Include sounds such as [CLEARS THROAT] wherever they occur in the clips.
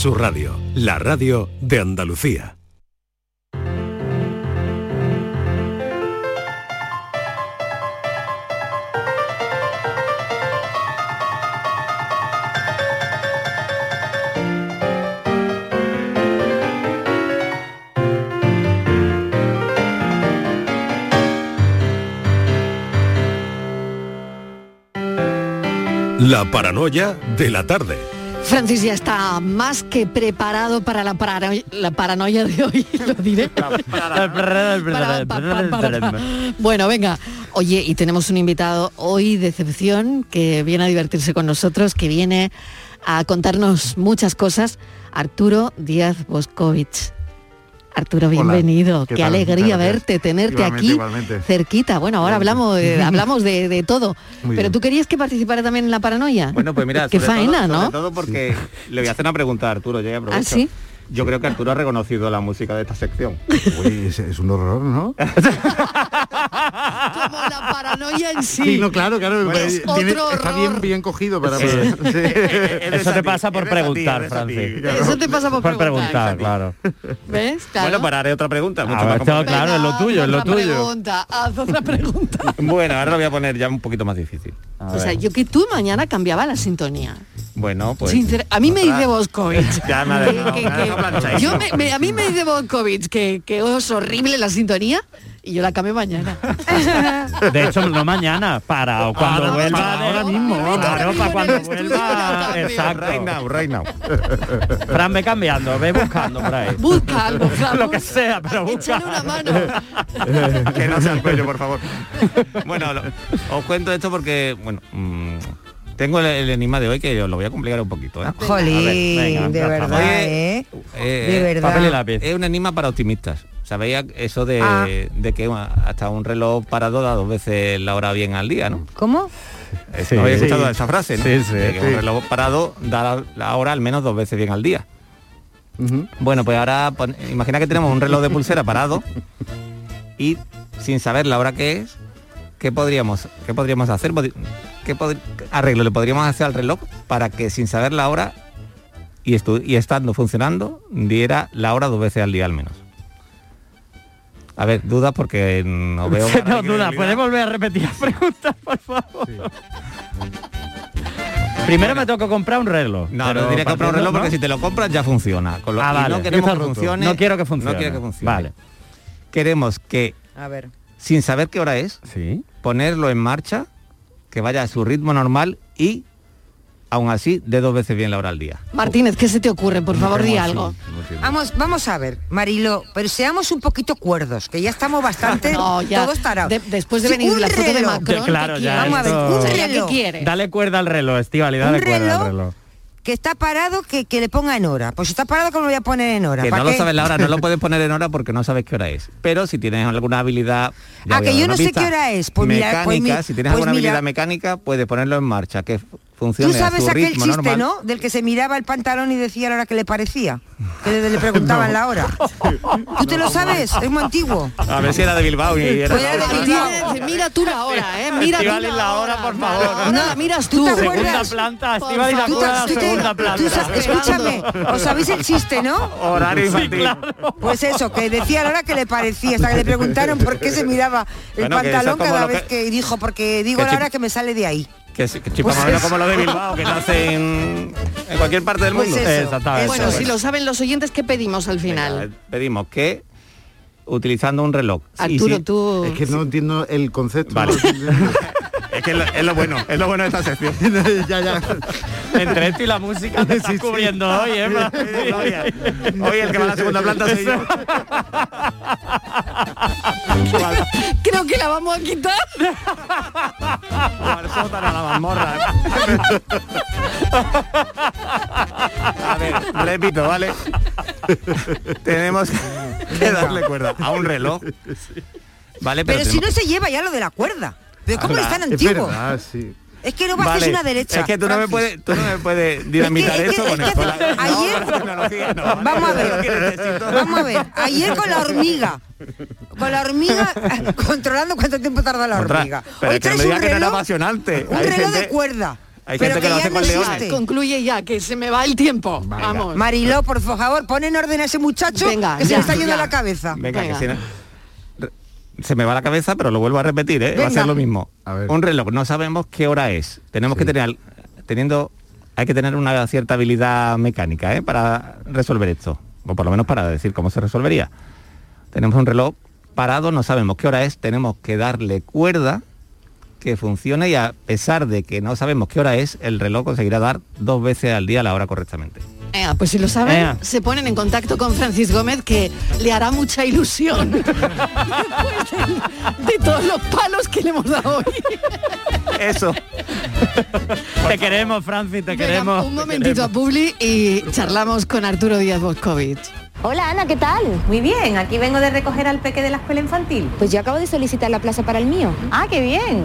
Su radio, la radio de Andalucía. La paranoia de la tarde. Francis ya está más que preparado para la, parano- la paranoia de hoy, [LAUGHS] lo diré. Para- para-. Bueno, venga. Oye, y tenemos un invitado hoy de excepción que viene a divertirse con nosotros, que viene a contarnos muchas cosas. Arturo Díaz Boscovich. Arturo, bienvenido. ¿qué alegría verte, tenerte Igualmente, aquí igualmente. cerquita. Bueno, ahora hablamos, de- [LAUGHS] hablamos de, de todo. Muy Pero bien. tú querías que participara también en la paranoia. Bueno, pues mira, [LAUGHS] Qué sobre faena, todo, ¿no? Sobre todo porque le voy a hacer una pregunta a Arturo, ya aprovecho. ¿Ah, sí? Yo creo que Arturo ha reconocido la música de esta sección. Uy, es, es un horror, ¿no? [LAUGHS] Como la paranoia en sí. Sí, no, claro, claro. Es eh, tiene- otro está horror. bien, bien cogido para... Sí. para- sí. [LAUGHS] Eso te pasa por preguntar, Francis. Eso te pasa por Por preguntar. preguntar, claro. ¿Ves? Claro. Bueno, pues haré otra pregunta. mucho ver, más tengo complicada. claro, es lo tuyo, haz es lo tuyo. Pregunta, haz otra pregunta. [LAUGHS] Bueno, ahora lo voy a poner ya un poquito más difícil. A O sea, ver. yo que tú mañana cambiaba la sintonía. Bueno, pues... Sincer- a mí me otra- dice Boscovich. Ya me ha que- dejado- que- me ha que- yo me- me- a mí me dice Boscovich que, que es horrible la sintonía y yo la cambio mañana. [LAUGHS] De hecho, no mañana, para o cuando Ahora, vuelva. para ahora mismo. Claro, para cuando vuelva. Right Exacto. now, right now. [LAUGHS] Fran, ve cambiando, ve buscando por ahí. Busca algo, Fran, [LAUGHS] Lo que sea, pero busca. Échale una mano. que no sea el cuello, por favor. Bueno, lo- os cuento esto porque, bueno, mm, tengo el, el enigma de hoy que os lo voy a complicar un poquito. ¿eh? Jolín, venga, de verdad, Oye, ¿eh? Eh, De verdad. Papel y lápiz. Es un enigma para optimistas. ¿Sabéis eso de, Ah. de que hasta un reloj parado da dos veces la hora bien al día, no? ¿Cómo? Sí, ¿No habéis sí. escuchado esa frase, no? Sí, sí, De que sí. un reloj parado da la, la hora al menos dos veces bien al día. Bueno, pues ahora pon- imagina que tenemos un reloj de pulsera parado y sin saber la hora que es, ¿qué podríamos, qué podríamos hacer? ¿Qué pod- arreglo le podríamos hacer al reloj para que sin saber la hora y, estu- y estando funcionando diera la hora dos veces al día al menos? A ver, dudas porque no veo... [LAUGHS] no duda. ¿puedes volver a repetir la pregunta, por favor? Primero me tengo que comprar un reloj. No, pero no que comprar un reloj porque ¿no? si te lo compras ya funciona. Con lo- Ah, vale. no queremos que funcione. No quiero que funcione. No quiero que funcione. Vale. Queremos que, A ver. Sin saber qué hora es, Sí. ponerlo en marcha, que vaya a su ritmo normal y aún así de dos veces bien la hora al día. Martínez, ¿qué se te ocurre? Por favor, di algo. No. Vamos, vamos a ver, Marilo, pero seamos un poquito cuerdos, que ya estamos bastante [LAUGHS] No, ya. todos tarados. de- después de Sí, venir la foto de reloj, Macron, Claro, ¿qué ya? Vamos a ver, un O sea, ¿ya reloj. Dale cuerda al reloj, Estivali, Un dale cuerda reloj al reloj. Que está parado, que, que le ponga en hora. Pues si está parado, ¿cómo lo voy a poner en hora? Que ¿Para no lo sabes la hora, no lo [LAUGHS] puedes poner en hora porque no sabes qué hora es. Pero si tienes alguna habilidad... Ah, que yo sé qué hora es. Pues mira, mecánica, pues mi- si tienes pues alguna mira. habilidad mecánica, puedes ponerlo en marcha, que funcione Tú sabes a su aquel ritmo chiste, normal. ¿no? Del que se miraba el pantalón y decía la hora que le parecía. Que le, le preguntaban [LAUGHS] la hora. ¿Tú te lo sabes? Es muy antiguo. A ver si era de Bilbao y era... Pues era de Bilbao. Mira tú la hora, ¿eh? Mira tú Estivali, la hora, por favor. No, la miras ¿tú tú. te Segunda planta, Estivali, la la segunda tú planta. escúchame, ¿os sabéis el chiste, no? Horario infantil. Pues eso, que decía la hora que le parecía, hasta que le preguntaron por qué se miraba el Bueno, pantalón cada vez que- que, dijo, porque digo la hora que me sale de ahí. Que, que chipa Pues más o menos eso. como lo de Bilbao, que nace en, en cualquier parte del Pues mundo. eso, Exactamente. Bueno, eso si lo saben los oyentes, ¿qué pedimos al Venga, final? pedimos que utilizando un reloj. Arturo, si- tú... Es que no entiendo el concepto. Vale. [LAUGHS] es que es lo, es lo bueno, es lo bueno de esta sección. [LAUGHS] ya, ya. Entre esto y la música te estás Sí, sí. cubriendo hoy, ¿eh? [LAUGHS] Hoy el que va a la segunda planta soy yo. [LAUGHS] Creo que la vamos a quitar. Al sótano, a la mazmorra. A ver, repito, ¿vale? Tenemos que darle cuerda a un reloj. ¿Vale? Pero, si no se lleva ya lo de la cuerda. ¿Pero cómo Ah, es tan Es antiguo? verdad, sí. Es que no va Vale, una derecha. Es que tú no me puedes, tú no me puedes dinamitar Es que- eso es con que- el- con la, ayer- no, no. [LAUGHS] Vamos a ver, vamos a ver. Ayer con la hormiga, con la hormiga [LAUGHS] controlando cuánto tiempo tarda la Otra- hormiga. pero Hoy es que me digas un que no era reloj, apasionante. un Hay reloj de cuerda. Hay Pero gente que, que lo ya hace no con existe. leones. Concluye ya, que se me va el tiempo. Vamos. Mariló, por favor, pon en orden a ese muchacho Venga, que se le está yendo la cabeza. Venga, Venga. que si no- se me va la cabeza, pero lo vuelvo a repetir, ¿eh? Va a ser lo mismo. A ver. Un reloj, no sabemos qué hora es. Tenemos que tener, teniendo, hay que tener una cierta habilidad mecánica, ¿eh? Para resolver esto. O por lo menos para decir cómo se resolvería. Tenemos un reloj parado, no sabemos qué hora es, tenemos que darle cuerda que funcione y a pesar de que no sabemos qué hora es, el reloj conseguirá dar dos veces al día la hora correctamente. Pues si lo saben, se ponen en contacto con Francis Gómez, que le hará mucha ilusión después [LAUGHS] de, de todos los palos que le hemos dado hoy. Eso. Te queremos, Francis, te Venga, queremos. un momentito a. Publi y charlamos con Arturo Díaz Boscovich. Hola Ana, ¿qué tal? Muy bien, aquí vengo de recoger al peque de la escuela infantil. Pues yo acabo de solicitar la plaza para el mío. Ah, qué bien.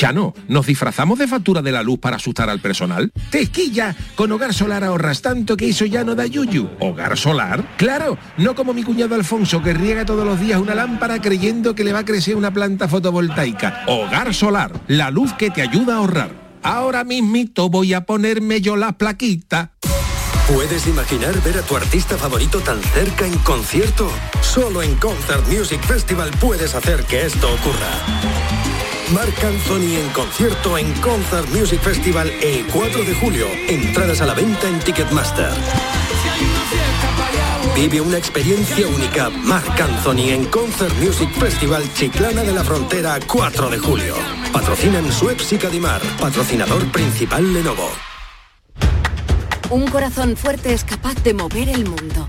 Chano, ¿nos disfrazamos de factura de la luz para asustar al personal? ¡Tequilla! Con Hogar Solar ahorras tanto que eso ya no da yuyu. ¿Hogar Solar? ¡Claro! No como mi cuñado Alfonso que riega todos los días una lámpara creyendo que le va a crecer una planta fotovoltaica. Hogar Solar, la luz que te ayuda a ahorrar. Ahora mismito voy a ponerme yo la plaquita. ¿Puedes imaginar ver a tu artista favorito tan cerca en concierto? Solo en Concert Music Festival puedes hacer que esto ocurra. Marc Anthony en concierto en Concert Music Festival el 4 de julio. Entradas a la venta en Ticketmaster. Vive una experiencia única. Marc Anthony en Concert Music Festival Chiclana de la Frontera 4 de julio. Patrocinan Suez y Cadimar. Patrocinador principal Lenovo. Un corazón fuerte es capaz de mover el mundo.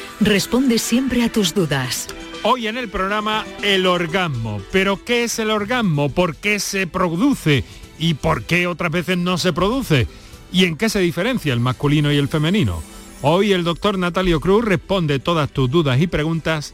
responde siempre a tus dudas. Hoy en el programa el orgasmo. ¿Pero qué es el orgasmo? ¿Por qué se produce? ¿Y por qué otras veces no se produce? ¿Y en qué se diferencia el masculino y el femenino? Hoy el doctor Natalio Cruz responde todas tus dudas y preguntas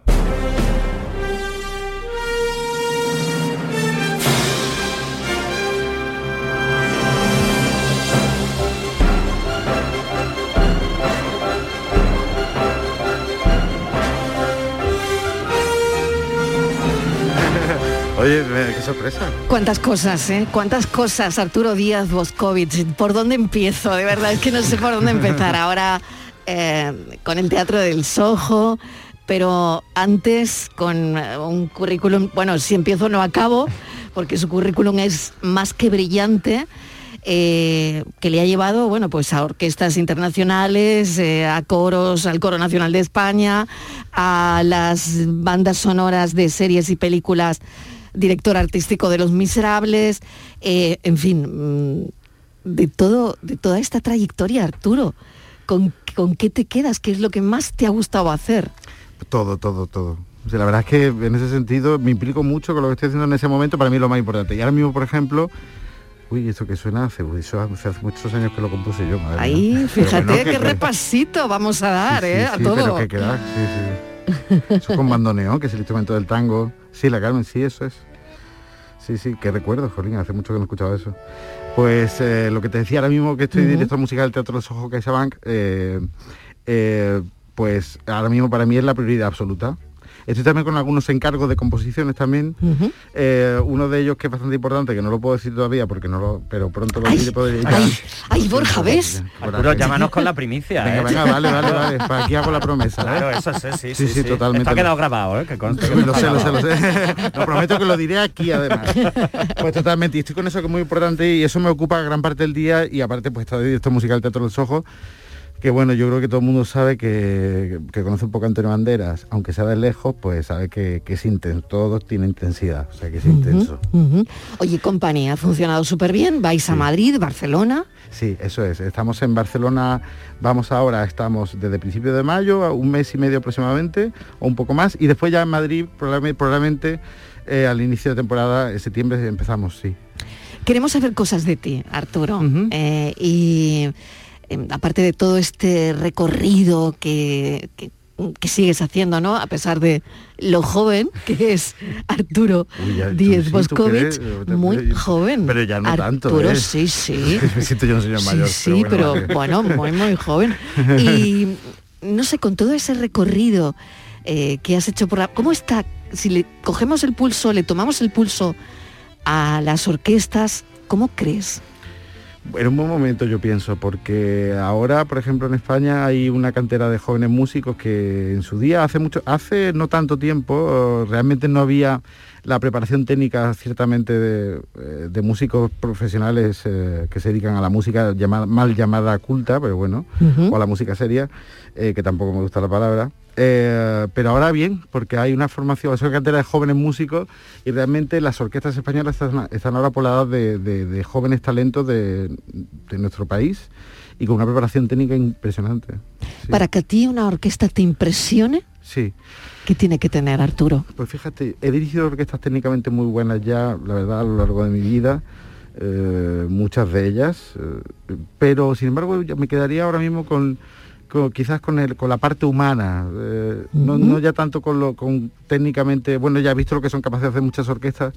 Oye, qué sorpresa. Cuántas cosas, ¿eh? Cuántas cosas, Arturo Díaz Boscovich. ¿Por dónde empiezo? De verdad, es que no sé por dónde empezar. Ahora eh, con el Teatro del Soho, pero antes con eh, un currículum, bueno, si empiezo no acabo, porque su currículum es más que brillante. eh, que le ha llevado bueno pues a orquestas internacionales a coros al coro nacional de España a las bandas sonoras de series y películas director artístico de Los Miserables, eh, en fin, mm, de todo, de toda esta trayectoria, Arturo, ¿con, ¿con qué te quedas? ¿Qué es lo que más te ha gustado hacer? Todo, todo, todo. O sea, la verdad es que en ese sentido me implico mucho con lo que estoy haciendo en ese momento, para mí es lo más importante. Y ahora mismo, por ejemplo, uy, esto que suena hace, uy, eso hace, hace muchos años que lo compuse yo, madre Ahí. Pero fíjate bueno, qué que- repasito vamos a dar, Sí, ¿eh? sí, a pero todo. que queda, sí, sí. Eso con bandoneón, que es el instrumento del tango. Sí, la Carmen, sí, eso es. Sí, sí, qué recuerdo, Jolín, hace mucho que no escuchaba eso. Pues eh, lo que te decía ahora mismo que estoy Ujú. director musical del Teatro de los Ojos CaixaBank, eh, eh, pues ahora mismo para mí es la prioridad absoluta. Estoy también con algunos encargos de composiciones también. Eh, uno de ellos que es bastante importante, que no lo puedo decir todavía porque no lo, pero pronto lo diré. podré- Ay, ay, Borja, ¿ves? Arturo, llámanos con la primicia. Venga, ¿eh? venga, vale, vale, vale. Aquí hago la promesa. ¿eh? Claro, eso sí, sí, sí, sí, totalmente. Esto ha quedado grabado, ¿eh? Que conste que Lo sé, lo sé, lo [LAUGHS] sé. Lo prometo que lo diré aquí además. Pues totalmente, y estoy con eso que es muy importante y eso me ocupa gran parte del día y aparte pues está de director musical Teatro de los Ojos, que bueno, yo creo que todo el mundo sabe que, que conoce un poco a Antonio Banderas, aunque sea de lejos, pues sabe que, que es intenso, todo tiene intensidad, o sea que es intenso. Oye, compañía, ha funcionado súper bien. Vais a Madrid, Barcelona. Sí, eso es. Estamos en Barcelona, vamos ahora, estamos desde principio de mayo, a un mes y medio aproximadamente, o un poco más, y después ya en Madrid probablemente, probablemente eh, al inicio de temporada, en septiembre empezamos, sí. Queremos saber cosas de ti, Arturo. Eh, y eh, aparte de todo este recorrido que, que- que sigues haciendo, ¿no? A pesar de lo joven que es Arturo Díez sí, ¿tú Boscovich, crees? muy joven. Pero ya no Arturo, tanto, ¿eh? sí, sí. [LAUGHS] Me siento yo un señor mayor. Sí, sí, pero, bueno, muy, muy joven. [LAUGHS] Y no sé, con todo ese recorrido eh, que has hecho por la... ¿Cómo está? Si le cogemos el pulso, le tomamos el pulso a las orquestas, ¿cómo crees? En un buen momento yo pienso, porque ahora, por ejemplo, en España hay una cantera de jóvenes músicos que en su día, hace mucho, hace no tanto tiempo, realmente no había la preparación técnica ciertamente de, eh, de músicos profesionales eh, que se dedican a la música llamada, mal llamada culta, pero bueno, o a la música seria, eh, que tampoco me gusta la palabra. Eh, pero ahora bien, porque hay una formación, es una cantera de jóvenes músicos y realmente las orquestas españolas están, están ahora pobladas de, de- de jóvenes talentos de, de nuestro país y con una preparación técnica impresionante. Para que a ti una orquesta te impresione, Sí. ¿qué tiene que tener Arturo? Pues fíjate, he dirigido orquestas técnicamente muy buenas ya, la verdad, a lo largo de mi vida, eh, muchas de ellas, eh, pero sin embargo me quedaría ahora mismo con, con- quizás con, el, con la parte humana, eh, no, no ya tanto con lo con técnicamente, bueno, ya he visto lo que son capaces de hacer muchas orquestas,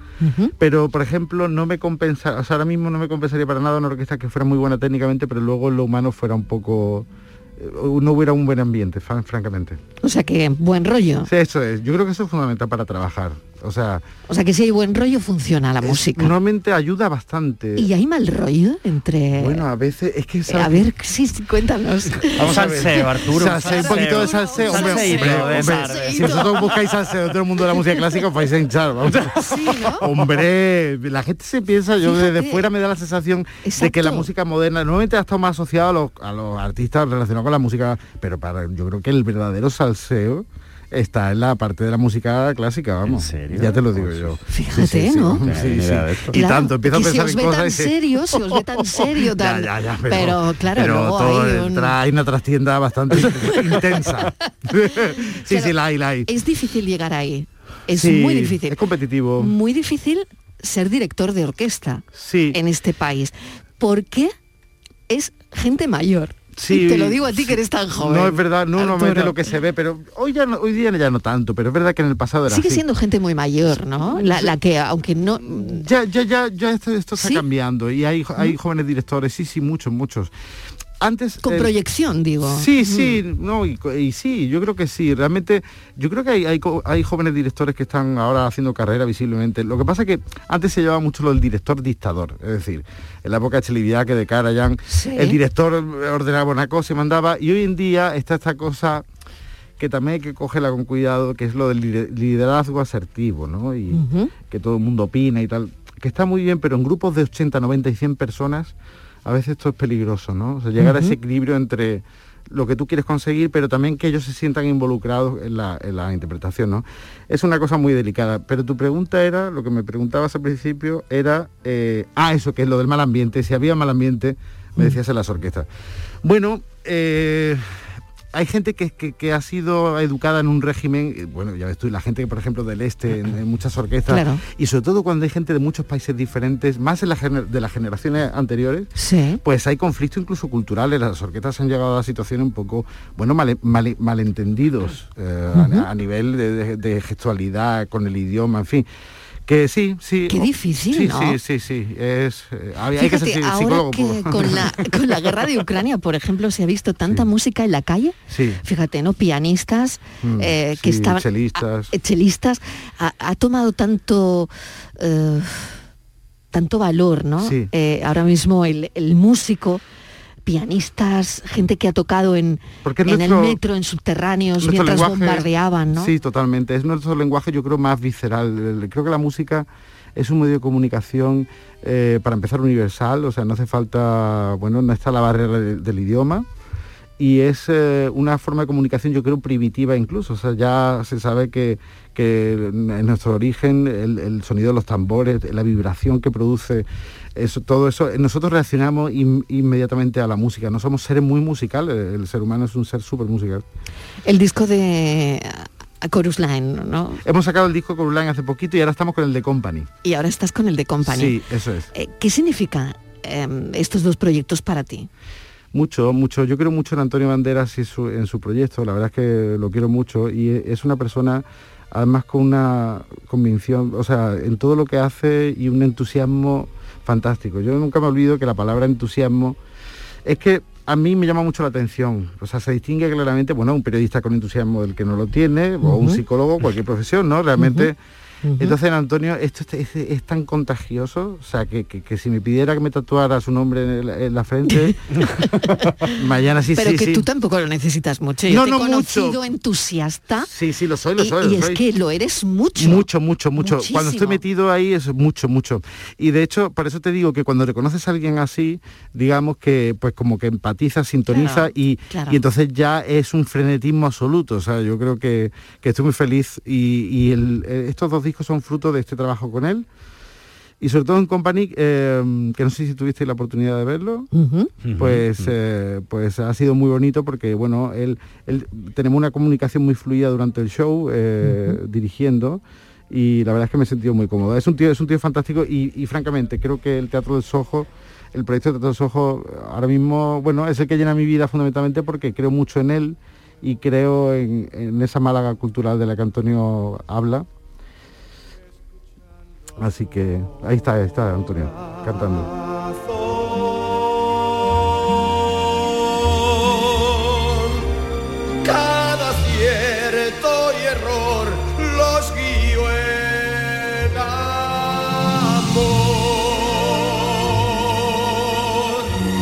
pero por ejemplo no me compensa, o sea, ahora mismo no me compensaría para nada una orquesta que fuera muy buena técnicamente, pero luego lo humano fuera un poco, eh, no hubiera un buen ambiente, fran- francamente. O sea que buen rollo. Sí, eso es. Yo creo que eso es fundamental para trabajar. O sea, O sea que si hay buen rollo funciona la música. normalmente ayuda bastante. ¿Y hay mal rollo entre...? Bueno, a veces es que... Eh, a ver, sí, cuéntanos. [LAUGHS] Vamos a ver. Salseo, Arturo, Salseo, un poquito de salseo. Hombre, si vosotros buscáis salseo de todo el mundo de la música clásica, os vais a hinchar. vamos. [LAUGHS] Hombre, la gente se piensa, yo desde fuera me da la sensación de que la música moderna normalmente ha estado más asociada a los, a los artistas relacionados con la música, pero para yo creo que el verdadero salseo está en la parte de la música clásica, vamos. Ya te lo digo yo. Fíjate, ¿no? Sí, sí. Y Claro, tanto, empiezo a pensar os en ve cosas tan y serio, se os ve tan [LAUGHS] serio, tan... Ya, ya, ya, pero, claro, pero luego todo hay el un- tra- hay una trastienda bastante [LAUGHS] intensa. [LAUGHS] sí, sí, la hay, la hay. Es difícil llegar ahí. Es Sí, muy difícil. Es competitivo. Muy difícil ser director de orquesta en este país. Porque es gente mayor. Sí, Y te lo digo a ti que eres tan joven. No es verdad, no normalmente lo que se ve, pero hoy ya no- hoy día ya no tanto, pero es verdad que en el pasado era Sigue así. siendo gente muy mayor, ¿no? La, la que, aunque no... Ya, ya, ya, ya esto, esto está ¿Sí? cambiando y hay, hay jóvenes directores, sí, sí, muchos, muchos. Antes Con eh, proyección, digo. Sí, sí, no, y, sí, yo creo que sí. Realmente, yo creo que hay, hay, co- hay jóvenes directores que están ahora haciendo carrera visiblemente. Lo que pasa es que antes se llevaba mucho lo del director dictador. Es decir, en la época de Chelividad, que de Karajan, el director ordenaba una cosa y mandaba. Y hoy en día está esta cosa que también hay que cogerla con cuidado, que es lo del lider- liderazgo asertivo, ¿no? Y que todo el mundo opina y tal. Que está muy bien, pero en grupos de 80, 90 y 100 personas, a veces esto es peligroso, ¿no? O sea, llegar a ese equilibrio entre lo que tú quieres conseguir, pero también que ellos se sientan involucrados en la, en la interpretación, ¿no? Es una cosa muy delicada. Pero tu pregunta era, lo que me preguntabas al principio, era, eh, ah, eso, que es lo del mal ambiente. Si había mal ambiente, me decías en las orquestas. Bueno, eh, hay gente que, que- que ha sido educada en un régimen, eh, bueno, ya ves tú, la gente, por ejemplo, del este, en, en muchas orquestas, Claro. y sobre todo cuando hay gente de muchos países diferentes, más en la de las generaciones anteriores, Sí. pues hay conflictos incluso culturales. Las orquestas han llegado a situaciones un poco, bueno, male- male- malentendidos eh, a- nivel de, de- de gestualidad, con el idioma, en fin. Que sí, sí. Qué difícil, sí, ¿no? Sí, sí, sí. Es, eh, hay que ser ahora psicólogo. que con la, con la guerra de Ucrania, por ejemplo, se ha visto tanta música en la calle, Sí. fíjate, ¿no? Pianistas Mm, eh, que estaban... chelistas. a- chelistas, ha, ha tomado tanto... eh, tanto valor, ¿no? Sí. Eh, ahora mismo el, el músico, pianistas, gente que ha tocado en, en nuestro- el metro, en subterráneos, mientras lenguaje- bombardeaban, ¿no? Sí, totalmente. Es nuestro lenguaje, yo creo, más visceral. Creo que la música es un medio de comunicación, eh, para empezar, universal. O sea, no hace falta, bueno, no está la barrera de- del idioma. Y es eh, una forma de comunicación, yo creo, primitiva incluso. O sea, ya se sabe que, que en nuestro origen el, el sonido de los tambores, la vibración que produce, eso, todo eso, nosotros reaccionamos in- inmediatamente a la música. No somos seres muy musicales, el ser humano es un ser súper musical. El disco de Chorus Line, ¿no? Hemos sacado el disco con Ulan hace poquito y ahora estamos con el de Company. Y ahora estás con el de Company. Sí, eso es. Eh, ¿Qué significa eh, estos dos proyectos para ti? Mucho, mucho. Yo quiero mucho en Antonio Banderas y su- en su proyecto. La verdad es que lo quiero mucho y e- es una persona además con una convicción, o sea, en todo lo que hace y un entusiasmo fantástico. Yo nunca me olvido que la palabra entusiasmo es que a mí me llama mucho la atención. O sea, se distingue claramente, bueno, un periodista con entusiasmo del que no lo tiene, o un psicólogo, cualquier profesión, ¿no? Realmente. Entonces, Antonio, esto es, es- es tan contagioso, o sea, que, que- que si me pidiera que me tatuara su nombre en, la frente, [LAUGHS] mañana sí, Pero sí, que sí. tú tampoco lo necesitas mucho. Yo No, te he no conocido mucho. entusiasta. Sí, sí, lo soy, lo y, soy. y lo es soy. que lo eres mucho. Mucho, mucho, mucho. Cuando estoy metido ahí es mucho, mucho. Y de hecho, por eso te digo que cuando reconoces a alguien así, digamos que pues como que empatiza, sintoniza Claro, y, claro. y entonces ya es un frenetismo absoluto. O sea, yo creo que, que estoy muy feliz y, y el- eh, estos dos discos son fruto de este trabajo con él. Y sobre todo en Company, eh, que no sé si tuviste la oportunidad de verlo, pues, eh, pues ha sido muy bonito porque bueno, él, él- tenemos una comunicación muy fluida durante el show, eh, dirigiendo, y la verdad es que me he sentido muy cómodo. Es un tío, es un tío fantástico y, y, francamente creo que el Teatro del Sojo, el proyecto de Teatro del Sojo, ahora mismo, bueno, es el que llena mi vida fundamentalmente porque creo mucho en él y creo en, en esa Málaga cultural de la que Antonio habla. Así que ahí está, ahí está Antonio, cantando.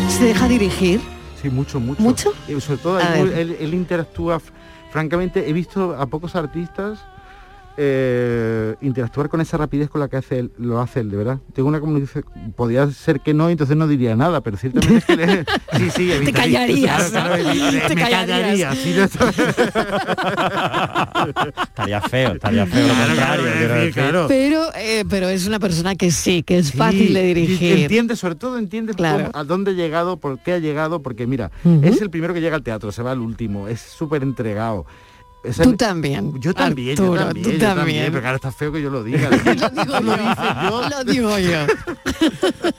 ¿Se deja dirigir? Sí, mucho, mucho. ¿Mucho? Y sobre todo, A él, ver. él- él interactúa, francamente, he visto a pocos artistas eh, interactuar con esa rapidez con la que hace él, lo hace él, de verdad. Tengo una comunicación, podría ser que no, entonces no diría nada, pero ciertamente es que le- [LAUGHS] sí, sí, [LAUGHS] Te callarías, claro, claro, ¿no? evi- Te me callarías. callaría, sí, no está- [LAUGHS] Estaría feo, estaría feo lo Claro, contrario. claro, quiero sí, decir. claro. Pero, eh, pero es una persona que sí, que es Sí, fácil de dirigir. Entiende, sobre todo entiende Claro. cómo- a dónde ha llegado, por qué ha llegado, porque mira, es el primero que llega al teatro, se va al último, es súper entregado. Tú también. Yo también, yo Arturo, también, tú yo también. Pero claro, está feo que yo lo diga. lo digo Tú [LAUGHS] lo yo. dices yo. Lo digo yo.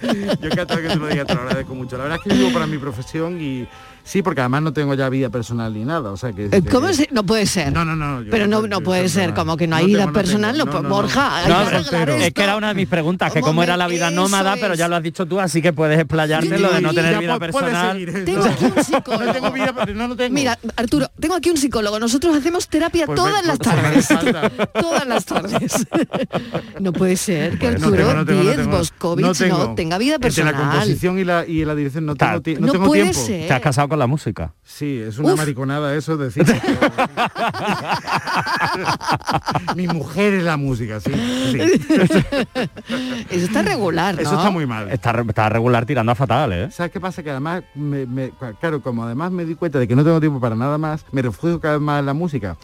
[LAUGHS] Yo encantado que tú lo digas, te lo agradezco mucho. La verdad es que vivo para mi profesión y sí, porque además no tengo ya vida personal ni nada. O sea que. Eh, ¿Cómo se- No puede ser. No, no, no. Pero no, no puede ser, nada. como que no No hay vida tengo, personal. No, no, pu- no, no. Borja, No, es que era una de mis preguntas, que ¿Cómo era la vida nómada, pero ya es. lo has dicho tú, así que puedes explayarte lo de no tener vida personal. seguir. Tengo aquí un psicólogo. [LAUGHS] No tengo vida, pero no lo tengo. Mira, Arturo, tengo aquí un psicólogo. Nosotros hacemos terapia Pues todas me- las [LAUGHS] pues tardes. [LAUGHS] todas las tardes. no puede ser que Pues Arturo Díez. Boscovich no, tenga vida Entre personal. la composición y la, dirección no tengo, Claro. ti- no puede tiempo. ser. Te has casado con la música. Sí, es una Uf. mariconada eso decir. [LAUGHS] [LAUGHS] Mi mujer es la música, sí. sí. [LAUGHS] Eso está regular, ¿no? Eso está muy mal. Está, está regular tirando a fatal, ¿eh? ¿Sabes qué pasa? Que además, me- me- claro, como además me di cuenta de que no tengo tiempo para nada más, me refugio cada vez más en la música.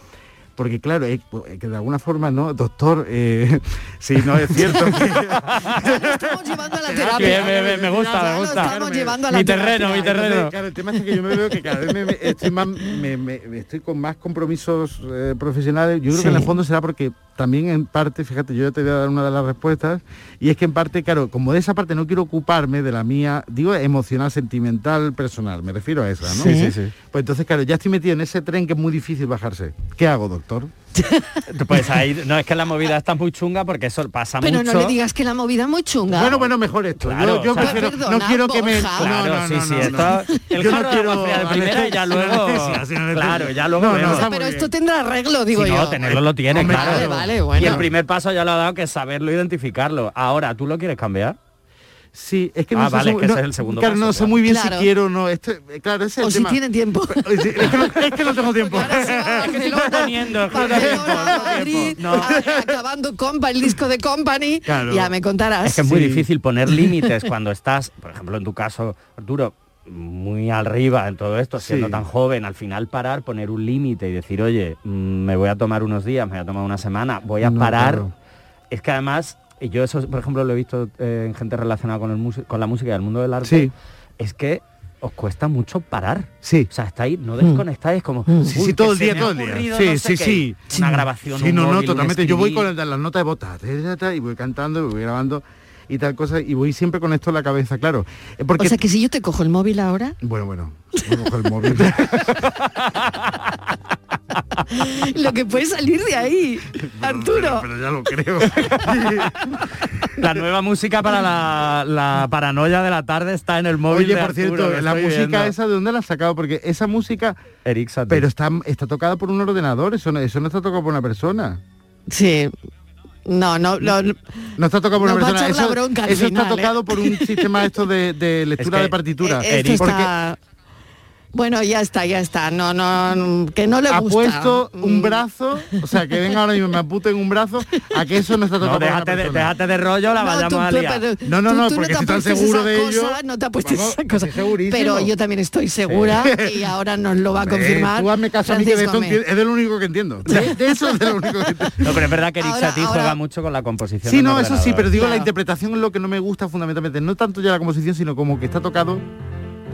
Porque claro, eh, que de alguna forma, ¿no? Doctor, eh, [LAUGHS] sí, no es cierto. [LAUGHS] que- Estamos llevando a la terapia. me, me- me gusta, Ya me gusta. estamos llevando a la Mi terapia. terreno, mi Entonces, terreno. claro, el tema es que yo me veo que cada vez me, me- estoy, más, me- me- estoy con más compromisos eh, profesionales. Yo creo que en el fondo será porque también en parte, fíjate, yo ya te voy a dar una de las respuestas, y es que en parte, claro, como de esa parte no quiero ocuparme de la mía, digo emocional, sentimental, personal, me refiero a esa, ¿no? Sí, sí, sí. Pues entonces, claro, ya estoy metido en ese tren que es muy difícil bajarse. ¿Qué hago, doctor? Pues ahí, no, es que la movida está muy chunga porque eso pasa Pero mucho. no le digas que la movida es muy chunga. Bueno, bueno, mejor esto. Claro, yo yo o sea, prefiero, Perdona, no quiero que me... Borja. No, Claro, no, sí, no, sí, no, esto- el Yo no quiero de primera y ya luego-. [LAUGHS] Claro, ya luego Pero esto tendrá arreglo, digo Si yo. no, tenerlo lo tiene, Hombre, claro. Vale, vale, bueno. Y el primer paso ya lo ha dado que es saberlo identificarlo. Ahora, ¿tú lo quieres cambiar? Sí, es que Ah, no sé, vale, so- que ese no- es el segundo Claro, paso, no sé claro. muy bien Claro. si quiero o no. Este, claro, ese es O el si tema. tienen tiempo. [LAUGHS] Es que no, es que no tengo tiempo. [LAUGHS] Es que está poniendo, es que no tiempo, no acabando compa, el disco de Company, Claro. ya me contarás. Es que es muy Sí. difícil poner [LAUGHS] límites cuando estás, por ejemplo, en tu caso, Arturo, muy arriba en todo esto, siendo Sí. tan joven, al final parar, poner un límite y decir, oye, mm, me voy a tomar unos días, me voy a tomar una semana, voy a No, parar. claro. Es que además, y yo eso, por ejemplo, lo he visto eh, en gente relacionada con, el con la música y el mundo del arte, Sí. es que os cuesta mucho parar. Sí. O sea, estáis, no desconectáis como... Sí, "Uy, sí, que todo el día, todo el día. Sí, no sí, qué". sí. Una grabación, Sí, un no, no, móvil, totalmente. Yo voy con las notas de botas ta, ta, ta, y voy cantando, y voy grabando y tal cosa, y voy siempre con esto en la cabeza, claro. Eh, Porque, O sea que si yo te cojo el móvil ahora, bueno, bueno, el móvil. [LAUGHS] lo que puede salir de ahí, Arturo. Pero ya lo creo. [LAUGHS] La nueva música para la, la paranoia de la tarde está en el móvil Oye, de por Arturo, cierto, la música viendo. esa, ¿de dónde la has sacado? Porque esa música, Eric Satie. pero está, está tocada por un ordenador, eso no, eso no está tocado por una persona. Sí. No, no, no. No está tocado por una persona. Eso, eso final, está ¿eh? tocado por un sistema esto de, de lectura que, de partitura. Eh, esto Porque está... Bueno, ya está, ya está. No, no, que no le ha gusta. puesto un Mm. brazo, o sea, que venga ahora mismo me aputen un brazo, a que eso no está tocado No, déjate de, déjate de rollo, la No, vayamos tú- a liar. pero No, no, tú- no, tú porque te si están apuestes seguro de ello, cosa, No te apuestes vamos, esa cosa. estoy segurísimo. Pero yo también estoy segura [LAUGHS] y ahora nos lo va a Eh, confirmar. tú hazme caso a mí que de esto es de lo único que entiendo. De, de eso es de lo único que entiendo. No, pero es verdad que Eric Ahora- juega mucho con la composición. Sí, no, eso sí, pero digo la interpretación es lo que no me gusta fundamentalmente. No tanto ya la composición, sino como que está tocado.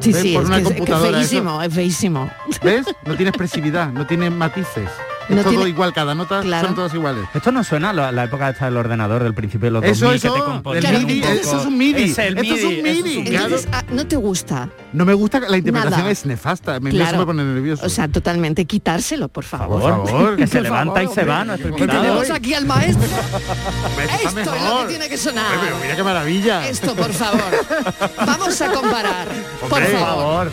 Sí, sí, por es una que, es- que feísimo, es feísimo. ¿Ves? No tiene expresividad, no tiene matices. Es No todo tiene- igual, cada nota Claro. son todas iguales. Esto no suena a la, la época esta del ordenador del principio de los Eso, 2000 que eso, te un MIDI, poco. eso es un MIDI, Es el esto es un MIDI, un. Entonces, ah, no te gusta. No me gusta, la interpretación Nada. es nefasta. Me, Claro. eso me pone nervioso. O sea, totalmente quitárselo, por favor. Por favor, [LAUGHS] que se levanta y se va nuestro Que tenemos aquí al maestro. [LAUGHS] Esto es lo que tiene que sonar. Hombre, pero mira qué maravilla. Esto, por favor. [LAUGHS] Vamos a comparar. Por favor.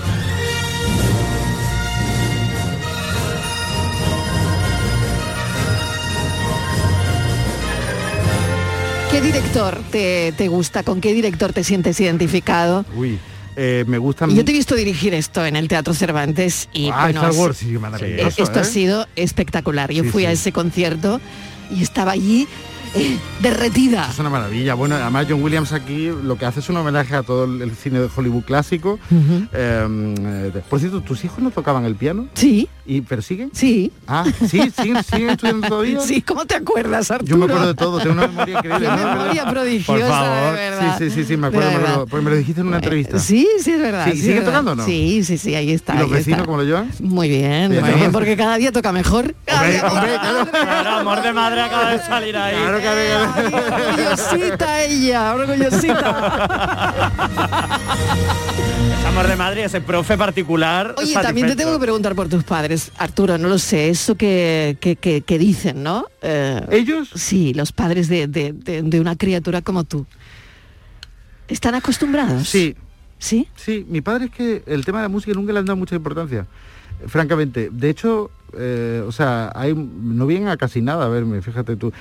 ¿Qué director te, te gusta? ¿Con qué director te sientes identificado? Uy, eh, me gusta. Y Yo te he visto dirigir esto en el Teatro Cervantes y Ah, bueno, Star es- Wars, sí, maravilloso, esto ha ¿eh? sido espectacular. Yo Sí, fui a ese concierto y estaba allí eh, derretida. Es una maravilla. Bueno, además John Williams aquí lo que hace es un homenaje a todo el, cine de Hollywood clásico. Ujú. Eh, eh, por cierto, ¿tus hijos no tocaban el piano? Sí. ¿Y, ¿Pero siguen? Sí. Ah, ¿sí? ¿Siguen, siguen estudiando todavía? Sí, ¿cómo te acuerdas, Arturo? Yo me acuerdo de todo, tengo una memoria [LAUGHS] increíble. ¿no? memoria prodigiosa, de verdad. Sí, sí, sí, sí, me acuerdo, me acuerdo, porque me lo dijiste en una entrevista. Sí, sí, es verdad. Sí, sí, ¿sigue verdad. tocando o no? Sí, sí, sí, ahí está. ¿Y los vecinos está. cómo lo llevan? Muy bien, Bien, muy ¿no? bien, porque cada día toca mejor. [LAUGHS] Cada Hombre, día toca hombre, mejor. Claro, amor de madre acaba de salir ahí. Claro orgullosita ella, orgullosita. [LAUGHS] Amor de madre, ese profe particular. Oye, también te tengo que preguntar por tus padres, Arturo, no lo sé, eso que, que, que- que dicen, ¿no? Eh, ¿Ellos? Sí, los padres de, de- de- de una criatura como tú. ¿Están acostumbrados? Sí. ¿Sí? Sí, mi padre es que el tema de la música nunca le han dado mucha importancia, francamente. De hecho, eh, o sea, hay, no vienen a casi nada a verme, fíjate tú.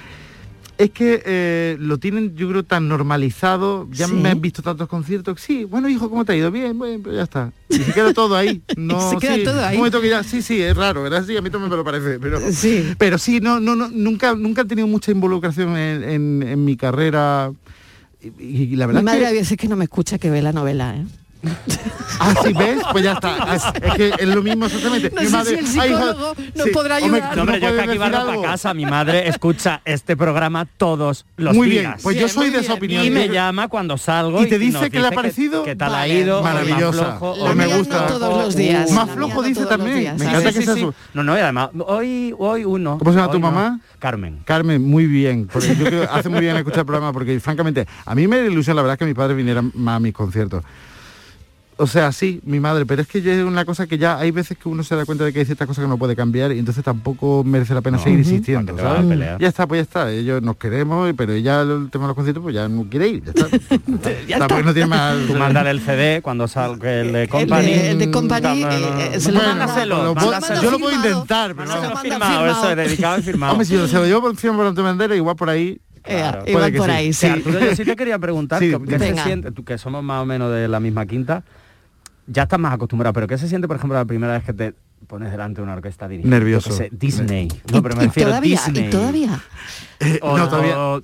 Es que eh, lo tienen, yo creo, tan normalizado, ya Sí. me han visto tantos conciertos, sí, bueno hijo, ¿cómo te ha ido? Bien, bueno, pues ya está. Y se queda todo ahí. [LAUGHS] No, Se queda sí, todo ahí. un momento que ya, sí, sí, es raro, ¿verdad? Sí, a mí también me lo parece, pero [LAUGHS] Sí. pero sí, no, no, no, nunca, nunca han tenido mucha involucración en, en- en mi carrera. Y, y la verdad Mi es madre que- a veces que no me escucha que ve la novela, ¿eh? Ah, sí, ¿ves? Pues ya está. Es, es que es lo mismo exactamente. No Mi sé madre- si el Ay, hijo, psicólogo nos sí, podrá hombre, ayudar. No, hombre, ¿no yo es que aquí barro para casa, mi madre escucha este programa todos los Muy bien, días. pues yo soy de esa opinión. Y me llama cuando salgo ¿Y te dice que le ha parecido? ¿Qué tal Vale. ha ido? Maravillosa. o me no gusta. todos los días. Más flojo dice también. días. Me encanta sí, que sea sí. su... No, no, y además, hoy, hoy uno. ¿Cómo se llama tu mamá? Carmen. Carmen, muy bien, porque [LAUGHS] yo creo que hace muy bien escuchar el programa, porque francamente, a mí me da ilusión la verdad que mi padre viniera más a mis conciertos. O sea, sí, mi madre, pero es que yo es una cosa que ya hay veces que uno se da cuenta de que hay ciertas cosas que no puede cambiar y entonces tampoco merece la pena No. seguir Ujú. insistiendo. Ya está, pues ya está. Ellos nos queremos, pero ella el tema de los conciertos pues ya no quiere ir. Ya está. [LAUGHS] Tampoco no tiene más. Tú mándale el CD cuando salga el de Company. el de Company, eh, se lo Bueno, mándaselo, lo puedo- mándaselo. yo lo puedo intentar, pero vamos. firmado, eso es dedicado y firmado. Hombre, si yo se lo llevo por firma por Antonio Bandera, igual por ahí. Igual por sí. ahí, Sí, sí. Arturo, yo sí te quería preguntar, Sí, ¿qué- ¿qué se venga. siente? Tú que somos más o menos de la misma quinta, ya estás más acostumbrado, pero ¿qué se siente, por ejemplo, la primera vez que te pones delante de una orquesta dirigida? Nervioso. Yo qué sé, Disney. No, pero me refiero a todavía, Disney. y todavía. O- no, todavía- o-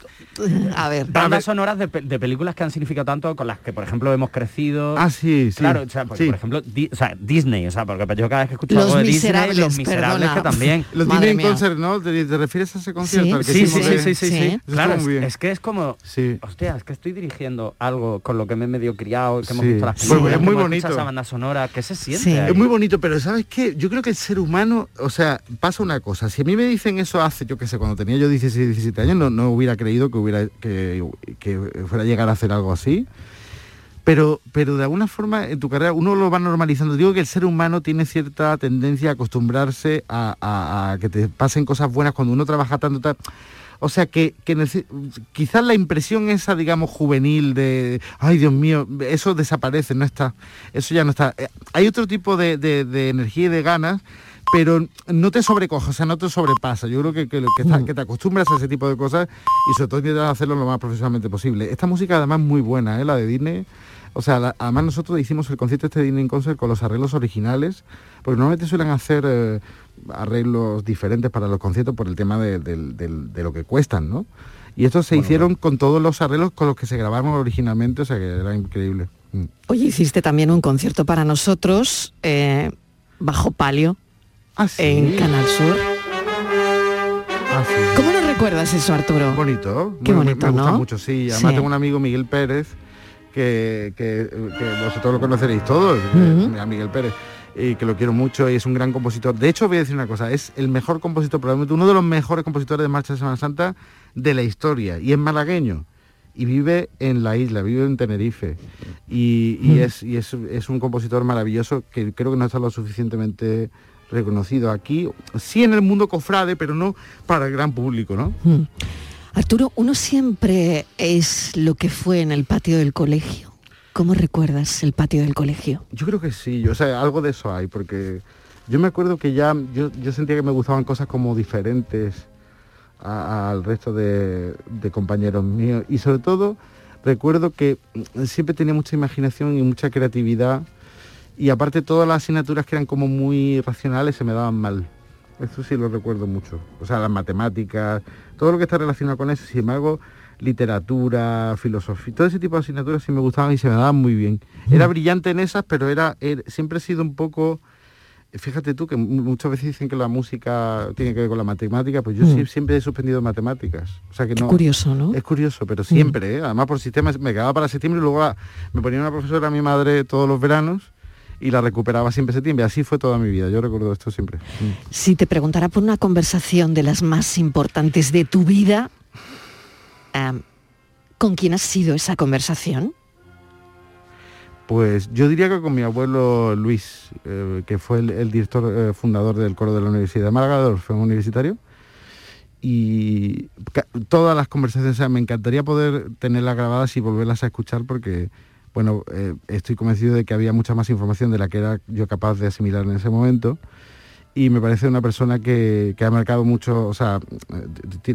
A ver. bandas sonoras de, pe- de películas que han significado tanto, con las que, por ejemplo, hemos crecido. Ah, sí, sí. Claro, o sea, porque, Sí. por ejemplo, Di- o sea, Disney, o sea, porque yo cada vez que escucho Los algo de Disney, Miserables, Los Miserables perdona. que [LAUGHS] también. Los Disney mía. Concert, ¿no? ¿Te, te refieres a ese concierto? Sí. que Sí, sí, sí, de- sí, sí. Claro, es, que es como, Sí. hostia, es que estoy dirigiendo algo con lo que me he medio criado, que hemos visto las Pues películas, es que muy bonito. esa banda sonora, ¿qué se siente? Es muy bonito, pero ¿sabes qué? Yo creo que el ser humano, o sea, pasa una cosa. Si a mí me dicen eso hace, yo qué sé, cuando tenía yo 16, 17 años, no, no hubiera creído que hubiera que, que fuera a llegar a hacer algo así. Pero, pero de alguna forma en tu carrera uno lo va normalizando. Digo que el ser humano tiene cierta tendencia a acostumbrarse a, a- que te pasen cosas buenas cuando uno trabaja tanto. tal. O sea que, que quizás la impresión esa, digamos, juvenil de, ay Dios mío, eso desaparece, no está, eso ya no está. Eh, Hay otro tipo de, de- de energía y de ganas, pero no te sobrecoja, o sea, no te sobrepasa. Yo creo que, que, lo- que, está- que te acostumbras a ese tipo de cosas y sobre todo intentas hacerlo lo más profesionalmente posible. Esta música además muy buena, ¿eh? la de Disney. O sea, la- además nosotros hicimos el concierto este de Disney Concert con los arreglos originales, porque normalmente suelen hacer eh, arreglos diferentes para los conciertos por el tema de, de lo que cuestan, ¿no? Y estos se hicieron con todos los arreglos con los que se grabaron originalmente, o sea que era increíble. Mm. Oye, hiciste también un concierto para nosotros eh, bajo palio Ah, sí. en Canal Sur. Ah, sí. ¿Cómo no recuerdas eso, Arturo? Bonito, Qué muy- me- bonito, me, gusta ¿no? mucho, sí. Además Sí. tengo un amigo Miguel Pérez que, que, que vosotros lo conoceréis todos, a Miguel Pérez, que lo quiero mucho y es un gran compositor. De hecho, voy a decir una cosa, es el mejor compositor, probablemente uno de los mejores compositores de marcha de Semana Santa de la historia, y es malagueño. Y vive en la isla, vive en Tenerife. Y, y Mm. es, y es, es un compositor maravilloso que creo que no está lo suficientemente reconocido aquí, sí en el mundo cofrade, pero no para el gran público, ¿no? Mm. Arturo, uno siempre es lo que fue en el patio del colegio. ¿Cómo recuerdas el patio del colegio? Yo creo que sí, o sea, algo de eso hay, porque yo me acuerdo que ya yo, yo sentía que me gustaban cosas como diferentes al resto de, de compañeros míos y sobre todo recuerdo que mm, siempre tenía mucha imaginación y mucha creatividad y aparte todas las asignaturas que eran como muy racionales se me daban mal. Eso sí lo recuerdo mucho. O sea, las matemáticas, todo lo que está relacionado con eso, sin embargo, literatura, filosofía, todo ese tipo de asignaturas sí me gustaban y se me daban muy bien. Era brillante en esas, pero era, era- siempre he sido un poco fíjate tú que mu- muchas veces dicen que la música tiene que ver con la matemática, pues yo Mm. sí- siempre he suspendido matemáticas. O sea que no. curioso, ¿no? Es curioso, pero siempre, ¿eh? además por sistema me quedaba para septiembre y luego la- me ponía una profesora mi madre todos los veranos y la recuperaba siempre septiembre. Así fue toda mi vida. Yo recuerdo esto siempre. Mm. Si te preguntara por una conversación de las más importantes de tu vida, ¿con quién ha sido esa conversación? Pues yo diría que con mi abuelo Luis, eh, que fue el, director eh, fundador del coro de la Universidad de Málaga, del Orfeón Universitario. Y todas las conversaciones, me encantaría poder tenerlas grabadas y volverlas a escuchar porque, bueno, eh, estoy convencido de que había mucha más información de la que era yo capaz de asimilar en ese momento. Y me parece una persona que, que ha marcado mucho, o sea,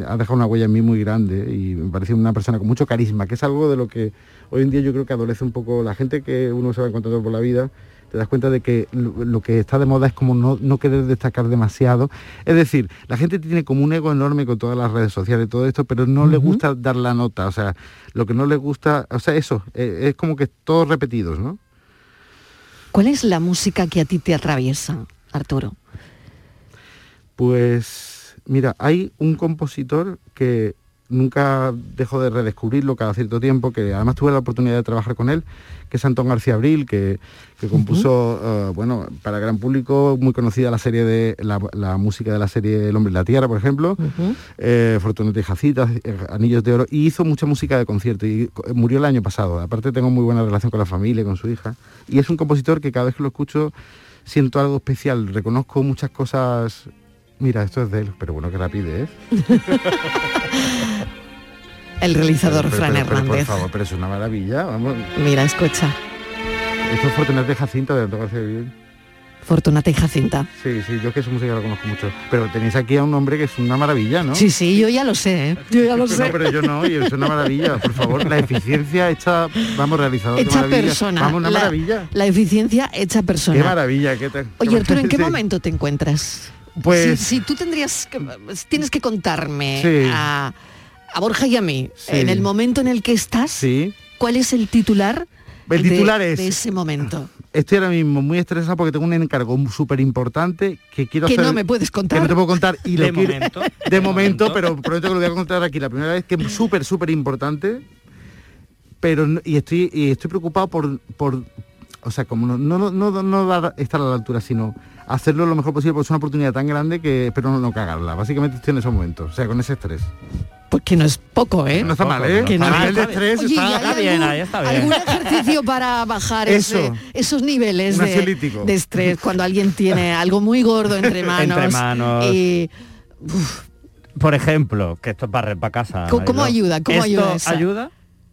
ha dejado una huella en mí muy grande y me parece una persona con mucho carisma, que es algo de lo que hoy en día yo creo que adolece un poco la gente que uno se va encontrando por la vida, te das cuenta de que lo, lo que está de moda es como no, no querer destacar demasiado. Es decir, la gente tiene como un ego enorme con todas las redes sociales y todo esto, pero no le gusta dar la nota, o sea, lo que no le gusta, o sea, eso, eh, es como que todos repetidos, ¿no? ¿Cuál es la música que a ti te atraviesa, Arturo? Pues mira, hay un compositor que nunca dejo de redescubrirlo cada cierto tiempo, que además tuve la oportunidad de trabajar con él, que es Antón García Abril, que, que compuso, uh, bueno, para gran público, muy conocida la serie de la, la, música de la serie El hombre y la tierra, por ejemplo, uh -huh. eh, y Jacitas, eh, Anillos de Oro, y hizo mucha música de concierto, y murió el año pasado. Aparte tengo muy buena relación con la familia, con su hija, y es un compositor que cada vez que lo escucho siento algo especial, reconozco muchas cosas Mira, esto es de él, pero bueno, que la pide, ¿eh? [LAUGHS] El realizador pero, Fran pero, Hernández. por favor, pero es una maravilla, vamos. Mira, escucha. Esto es Fortunata de Jacinta de Antonio García Abril. Fortunata y Jacinta. Sí, sí, yo es que su música la conozco mucho. Pero tenéis aquí a un hombre que es una maravilla, ¿no? Sí, sí, yo ya lo sé, ¿eh? Yo ya lo sé. No, pero yo no, y es una maravilla. Por favor, la eficiencia hecha, vamos, realizador, Hecha maravilla. persona. Vamos, una la, maravilla. La eficiencia hecha persona. Qué maravilla. Qué te... Oye, Arturo, ¿en qué momento te encuentras? Pues... Si, si tú tendrías que, tienes que contarme Sí. a, a Borja y a mí, Sí. en el momento en el que estás, Sí. ¿cuál es el titular, El de- titular de, es- ese momento? Estoy ahora mismo muy estresado porque tengo un encargo súper importante que quiero Que hacer. no me puedes contar. Que no te puedo contar. Y lo De quiero- momento, [LAUGHS] De, de momento, momento. pero prometo que lo voy a contar aquí la primera vez, que es súper, súper importante. Pero, y estoy, y estoy preocupado por, por o sea, como no, no, no, no dar- estar a la altura, sino hacerlo lo mejor posible, porque es una oportunidad tan grande que espero no, no cagarla. Básicamente estoy en esos momentos, o sea, con ese estrés. Porque no es poco, ¿eh? No está mal, ¿eh? Que no a es nivel de poco. estrés Oye, ¿y está, está bien, algún- ahí está bien. ¿Algún ejercicio para bajar ese- Eso. esos niveles de, estrés cuando alguien tiene [LAUGHS] algo muy gordo entre manos? Entre manos. Y Por ejemplo, que esto es para para casa. ¿Cómo- ayuda? ¿Cómo ¿Esto ayuda esa? ayuda?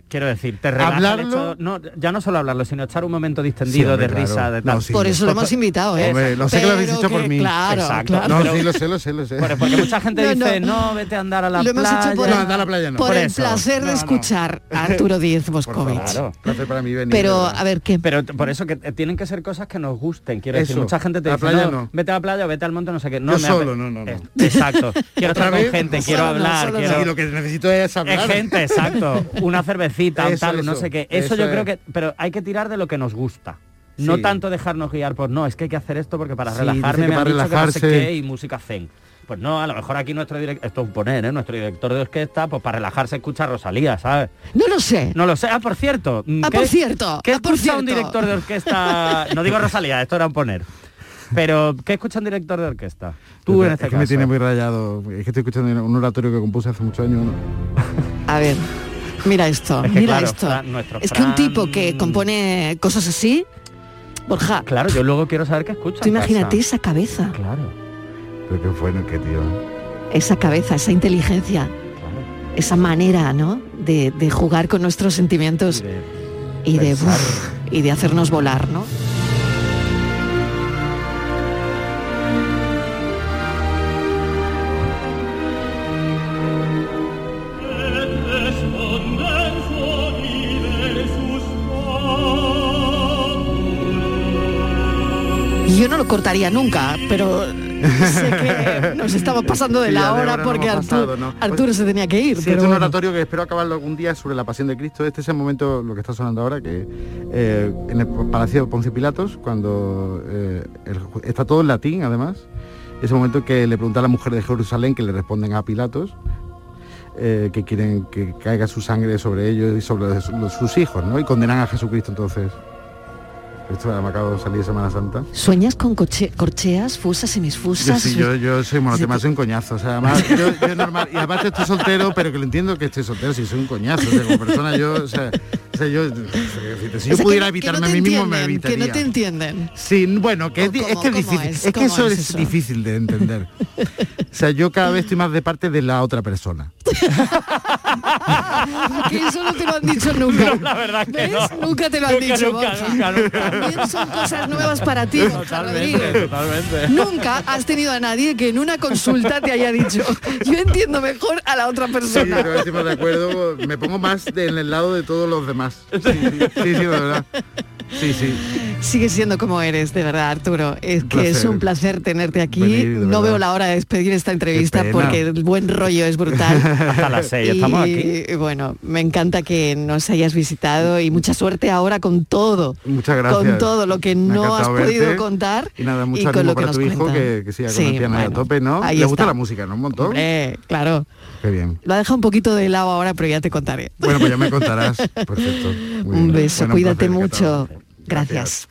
Quiero decir, te relaja el Hablarlo. hecho- no, ya no solo hablarlo, sino echar un momento distendido hombre, de claro. risa, de tal. No, sí, por eso lo hemos invitado, ¿eh? Hombre, lo sé que lo habéis Pero hecho por que- mí. Claro, Exacto. claro. No, pero- sí, lo sé, lo sé, lo sé. Por- Porque mucha gente [LAUGHS] No, dice, no. no. vete a andar a la Lo hemos playa. hecho por, No, el, a la playa no. por Por el placer de No, no. escuchar a Arturo Díez Por Boscovich. Claro. Placer para mí venir. Pero, a ver, ¿qué? Pero por eso que eh, tienen que ser cosas que nos gusten. Quiero decir, Eso. mucha gente te A la dice, playa no, no. vete a la playa, vete al monte, no sé qué. No, Yo solo, no, no, no. Exacto. Quiero ¿Otra estar con gente, quiero hablar, quiero... Sí, lo que necesito es hablar. Es gente, exacto. [LAUGHS] Una cervecita, un Eso, tal, no sé qué. Eso, eso yo es. creo que... Pero hay que tirar de lo que nos gusta. No tanto dejarnos guiar por, no, es que hay que hacer esto porque para Sí, relajarme que me han para dicho que no sé relajarse- qué y música zen. Pues no, a lo mejor aquí nuestro director, esto es poner, ¿eh? Nuestro director de orquesta, pues para relajarse escucha a Rosalía, ¿sabes? No lo sé. No lo sé. Ah, por cierto. Ah, ¿qué- por cierto. ¿Qué ah, por escucha un cierto. director de orquesta? [LAUGHS] No digo Rosalía, esto era un poner. Pero, ¿qué escucha un director de orquesta? Tú en es este que caso. me tiene muy rayado. Es que estoy escuchando un oratorio que compuse hace muchos años. ¿no? A ver, mira esto, Es que, mira claro, esto. Fran- es que un Fran- tipo que compone cosas así, Borja, Claro, yo luego quiero saber qué escucha. tú imagínate casa. esa cabeza, Claro, Pero qué bueno, qué tío. esa cabeza, esa inteligencia, claro. esa manera, ¿no? De, de jugar con nuestros sentimientos Y de- y de, pensar. uf, y de hacernos volar, ¿no? Yo no lo cortaría nunca, pero sé que [LAUGHS] nos estamos pasando de Sí, la hora porque Arturo, Pues- se tenía que ir. Sí, pero este es un bueno. oratorio que espero acabarlo algún día sobre la pasión de Cristo. Este es el momento, lo que está sonando ahora, que eh, en el Palacio de Ponce Pilatos, cuando eh, el está todo en latín, además, ese momento que le pregunta a la mujer de Jerusalén, que le responden a Pilatos, eh, que quieren que caiga su sangre sobre ellos y sobre sus, sus hijos, ¿no? Y condenan a Jesucristo entonces. Esto me acabo de salir Semana Santa. ¿Sueñas con coche- corcheas, fusas, Yo, semisfusas? sí, yo, yo soy monotema, soy un coñazo. O sea, además, yo, yo normal, y aparte estoy soltero, pero que lo entiendo que estoy soltero, si soy un coñazo. O sea, como persona yo, o sea, o sea, yo, si yo O sea, pudiera que- que evitarme no a mí mismo, me evitaría. Que no te entienden. Sí, bueno, que es, ¿O di- es cómo- que es cómo difícil. es? Es, que ¿Cómo eso es es, eso? difícil de entender. O sea, yo cada vez estoy más de parte de la otra persona. [LAUGHS] Que eso no te lo han dicho nunca. La verdad que ¿Ves? no. Nunca te lo han Nunca, dicho, nunca, nunca, nunca. También son cosas nuevas para ti, Totalmente, totalmente. Nunca has tenido a nadie que en una consulta te haya dicho, yo entiendo mejor a la otra Sí, persona. pero encima de acuerdo, me pongo más de- en el lado de todos los demás. Sí, sí, sí, sí, de verdad. Sí, sí. Sigue siendo como eres, de verdad, Arturo. Es que placer. es un placer tenerte aquí. Venir, de no verdad. veo la hora de despedir esta entrevista porque el buen rollo es brutal. [LAUGHS] Hasta las seis, estamos aquí. Y bueno, me encanta que nos hayas visitado y mucha suerte ahora con todo. Muchas gracias. Con todo lo que Me no has podido contar Y nada, mucho y con lo que para nos tu hijo cuenta. que, que siga con Sí, el piano ahí a tope, ¿no? Le gusta la música, ¿no? Un montón. Hombre, claro. Qué bien. Lo ha dejado un poquito de lado ahora, pero ya te contaré. Bueno, pues ya me contarás. Perfecto. [LAUGHS] Muy un bien. beso, Bueno, cuídate placer, mucho. Gracias.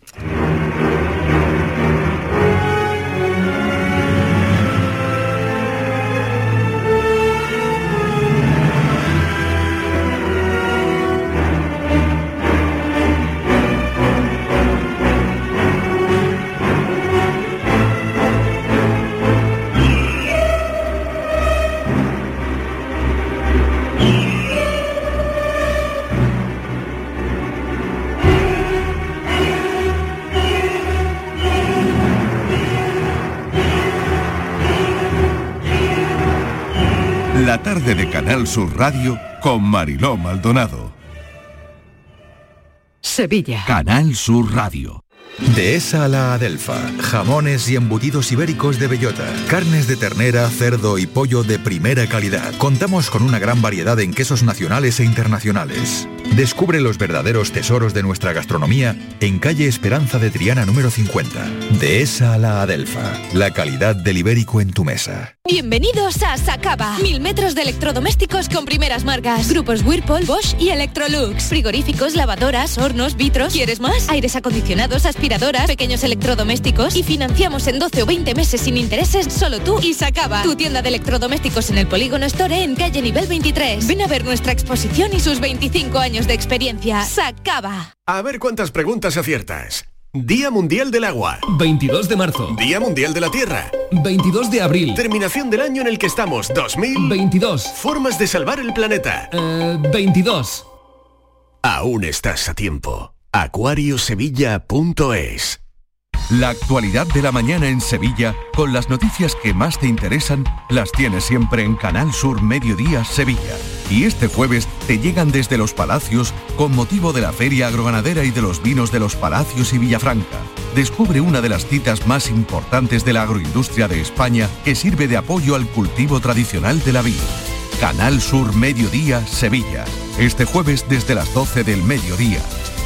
La tarde de Canal Sur Radio con Mariló Maldonado. Sevilla. Canal Sur Radio. Dehesa a la Adelfa. Jamones y embutidos ibéricos de bellota. Carnes de ternera, cerdo y pollo de primera calidad. Contamos con una gran variedad en quesos nacionales e internacionales. Descubre los verdaderos tesoros de nuestra gastronomía en calle Esperanza de Triana número 50. Dehesa a la Adelfa. La calidad del ibérico en tu mesa. Bienvenidos a Sacaba. Mil metros de electrodomésticos con primeras marcas. Grupos Whirlpool, Bosch y Electrolux. Frigoríficos, lavadoras, hornos, vitros. ¿Quieres más? Aires acondicionados, aspiradoras, pequeños electrodomésticos. Y financiamos en 12 o 20 meses sin intereses solo tú y Sacaba. Tu tienda de electrodomésticos en el Polígono Store en calle nivel 23. Ven a ver nuestra exposición y sus 25 años de experiencia. Sacaba. A ver cuántas preguntas aciertas. Día Mundial del Agua. 22 de marzo. Día Mundial de la Tierra. 22 de abril. Terminación del año en el que estamos. 2022. Formas de salvar el planeta. 22. Aún estás a tiempo. Acuariosevilla.es La actualidad de la mañana en Sevilla, con las noticias que más te interesan, las tienes siempre en Canal Sur Mediodía Sevilla. Y este jueves te llegan desde Los Palacios con motivo de la Feria Agroganadera y de los vinos de Los Palacios y Villafranca. Descubre una de las citas más importantes de la agroindustria de España que sirve de apoyo al cultivo tradicional de la vid. Canal Sur Mediodía Sevilla. Este jueves desde las 12 del mediodía,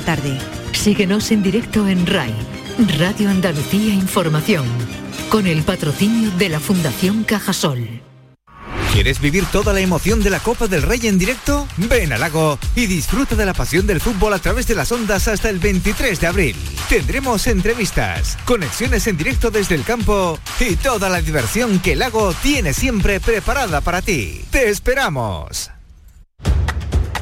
tarde. Síguenos en directo en RAI, Radio Andalucía Información, con el patrocinio de la Fundación Cajasol. ¿Quieres vivir toda la emoción de la Copa del Rey en directo? Ven al lago y disfruta de la pasión del fútbol a través de las ondas hasta el 23 de abril. Tendremos entrevistas, conexiones en directo desde el campo y toda la diversión que el lago tiene siempre preparada para ti. ¡Te esperamos!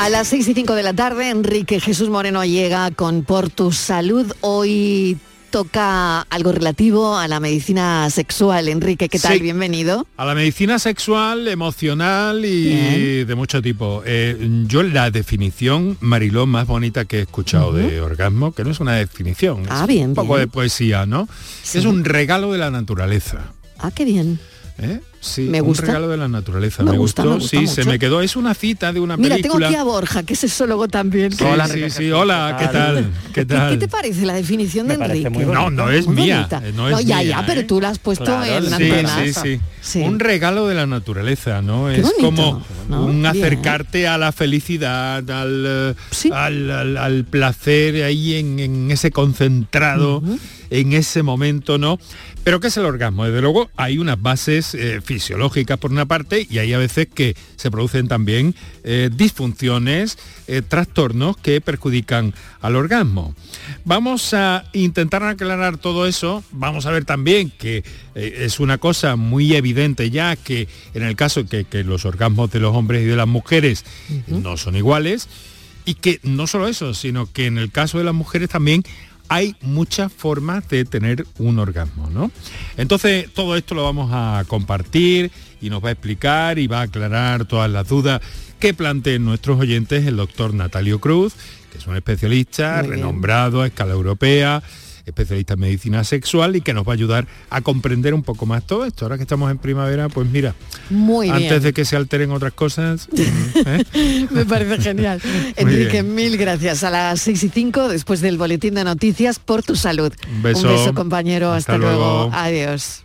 A las 6 y 5 de la tarde, Enrique Jesús Moreno llega con Por tu Salud. Hoy toca algo relativo a la medicina sexual. Enrique, ¿qué tal? Sí. Bienvenido. A la medicina sexual, emocional y Bien. de mucho tipo. Eh, yo la definición, Mariló, más bonita que he escuchado de orgasmo, que no es una definición, Ah, es bien, un poco bien. de poesía, ¿no? Sí. Es un regalo de la naturaleza. Ah, qué bien. ¿eh? Sí, me un gusta. regalo de la naturaleza. Me Me, gusta, gustó. me gusta sí, se me quedó. Es una cita de una Mira, tengo película. aquí a Borja, que es sexólogo también. Sí, sí, sí, Hola, ¿qué tal? ¿Qué ¿Qué, tal? qué te parece la definición de Me Enrique? muy. No, no es Muy mía, eh, no es ya, mía, ya, pero ¿eh? tú la has puesto en sí, sí, sí, Un regalo de la naturaleza, ¿no? Qué es bonito, como ¿no? un Bien. acercarte a la felicidad, al, eh, al, al- al placer ahí en, en ese concentrado, en ese momento, ¿no? Pero ¿qué es el orgasmo? Desde luego hay unas bases eh, fisiológicas por una parte y hay a veces que se producen también eh, disfunciones, eh, trastornos que perjudican al orgasmo. Vamos a intentar aclarar todo eso. Vamos a ver también que es una cosa muy evidente ya que en el caso que, que los orgasmos de los hombres y de las mujeres no son iguales y que no solo eso, sino que en el caso de las mujeres también hay muchas formas de tener un orgasmo, ¿no? Entonces todo esto lo vamos a compartir y nos va a explicar y va a aclarar todas las dudas que planteen nuestros oyentes el doctor Natalio Cruz, que es un especialista Muy bien. renombrado a escala europea, especialista en medicina sexual y que nos va a ayudar a comprender un poco más todo esto. Ahora que estamos en primavera, pues mira, Muy antes bien. de que se alteren otras cosas, [LAUGHS] ¿eh? Me parece genial. Enrique, mil gracias. A las 6 y 5, después del boletín de noticias, por tu salud. Un beso. Un beso, compañero. Hasta Hasta, luego. luego. Adiós.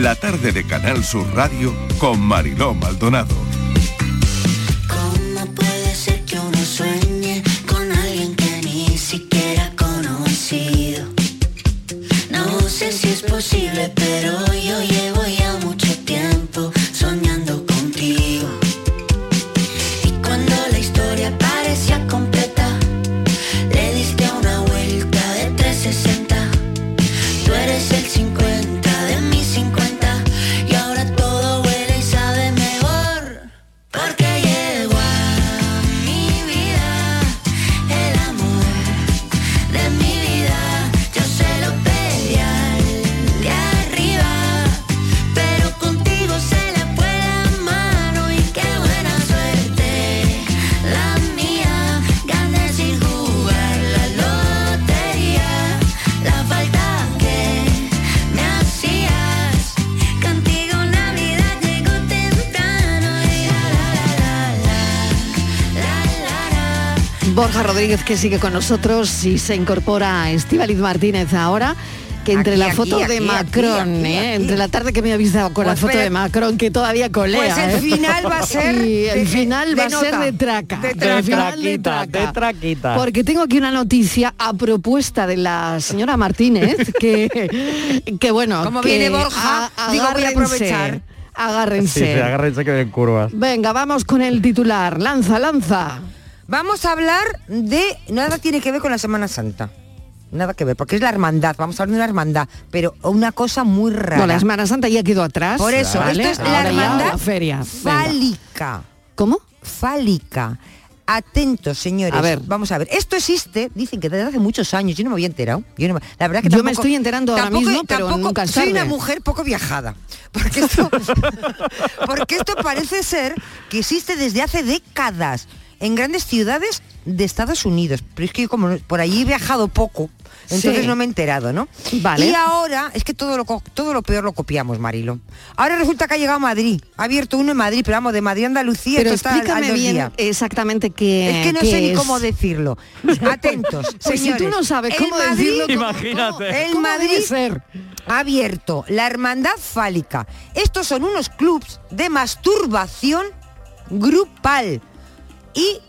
La tarde de Canal Sur Radio con Mariló Maldonado. No sé si es posible, pero yo llevo Borja Rodríguez que sigue con nosotros y se incorpora Estíbaliz Martínez ahora que entre Aquí, la aquí, foto de aquí, Macron, aquí, ¿eh? aquí. entre la tarde que me habéis dado con la Pues foto espera. de Macron que todavía colea. Pues el ¿eh? final va a [LAUGHS] ser Y el de- final de va a ser de traca. De traca. Traquita, traca. de traquita. Porque tengo aquí una noticia a propuesta de la señora Martínez [LAUGHS] que, que bueno, Como que viene Borja, a- digo, voy a agárrense, aprovechar. Agárrense. Sí, sí, agárrense que ven curvas. Venga, vamos con el titular. Lanza, lanza. Vamos a hablar de... Nada tiene que ver con la Semana Santa. Nada que ver, porque es la hermandad. Vamos a hablar de una hermandad, pero una cosa muy rara. No, la Semana Santa ya quedó atrás. Por eso, ¿vale? esto es Ahora la hermandad la feria. Fálica. ¿Cómo? Fálica. Atentos, señores. A ver. Vamos a ver. Esto existe, dicen que desde hace muchos años. Yo no me había enterado. Yo no me- la verdad que Yo me tampoco- estoy enterando ahora tampoco- mismo, pero tampoco- nunca es Soy una mujer poco viajada. Porque esto, [LAUGHS] porque esto parece ser que existe desde hace décadas en grandes ciudades de Estados Unidos. Pero es que yo como por allí he viajado poco, entonces Sí. no me he enterado, ¿no? Vale. Y ahora, es que todo lo, todo lo peor lo copiamos, Marilo. Ahora resulta que ha llegado a Madrid. Ha abierto uno en Madrid, pero vamos, de Madrid a Andalucía. Pero esto está al- al explícame dos bien día. exactamente qué Es que no qué sé ni cómo decirlo. [LAUGHS] Atentos, Pues si tú no sabes El cómo Madrid- decirlo, ¿cómo- Imagínate. El ¿Cómo Madrid debe ser? ha abierto la Hermandad Fálica. Estos son unos clubs de masturbación grupal. Y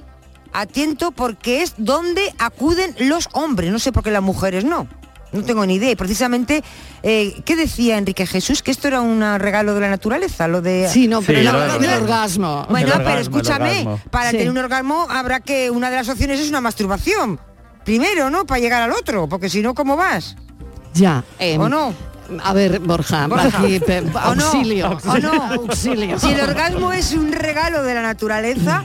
atento porque es donde acuden los hombres. No sé por qué las mujeres no. No tengo ni idea. Y precisamente, eh, ¿qué decía Enrique Jesús? Que esto era un regalo de la naturaleza, lo de... Sí, no, pero Sí, del orgasmo. Bueno, El pero orgasmo, el escúchame, para Sí. tener un orgasmo habrá que una de las opciones es una masturbación. Primero, ¿no? Para llegar al otro, porque si no, ¿cómo vas? Ya. em, ¿O no? A ver, Borja, Borja. aquí, pe- ¿O no? auxilio. ¿O no? Auxilio. Si el orgasmo es un regalo de la naturaleza,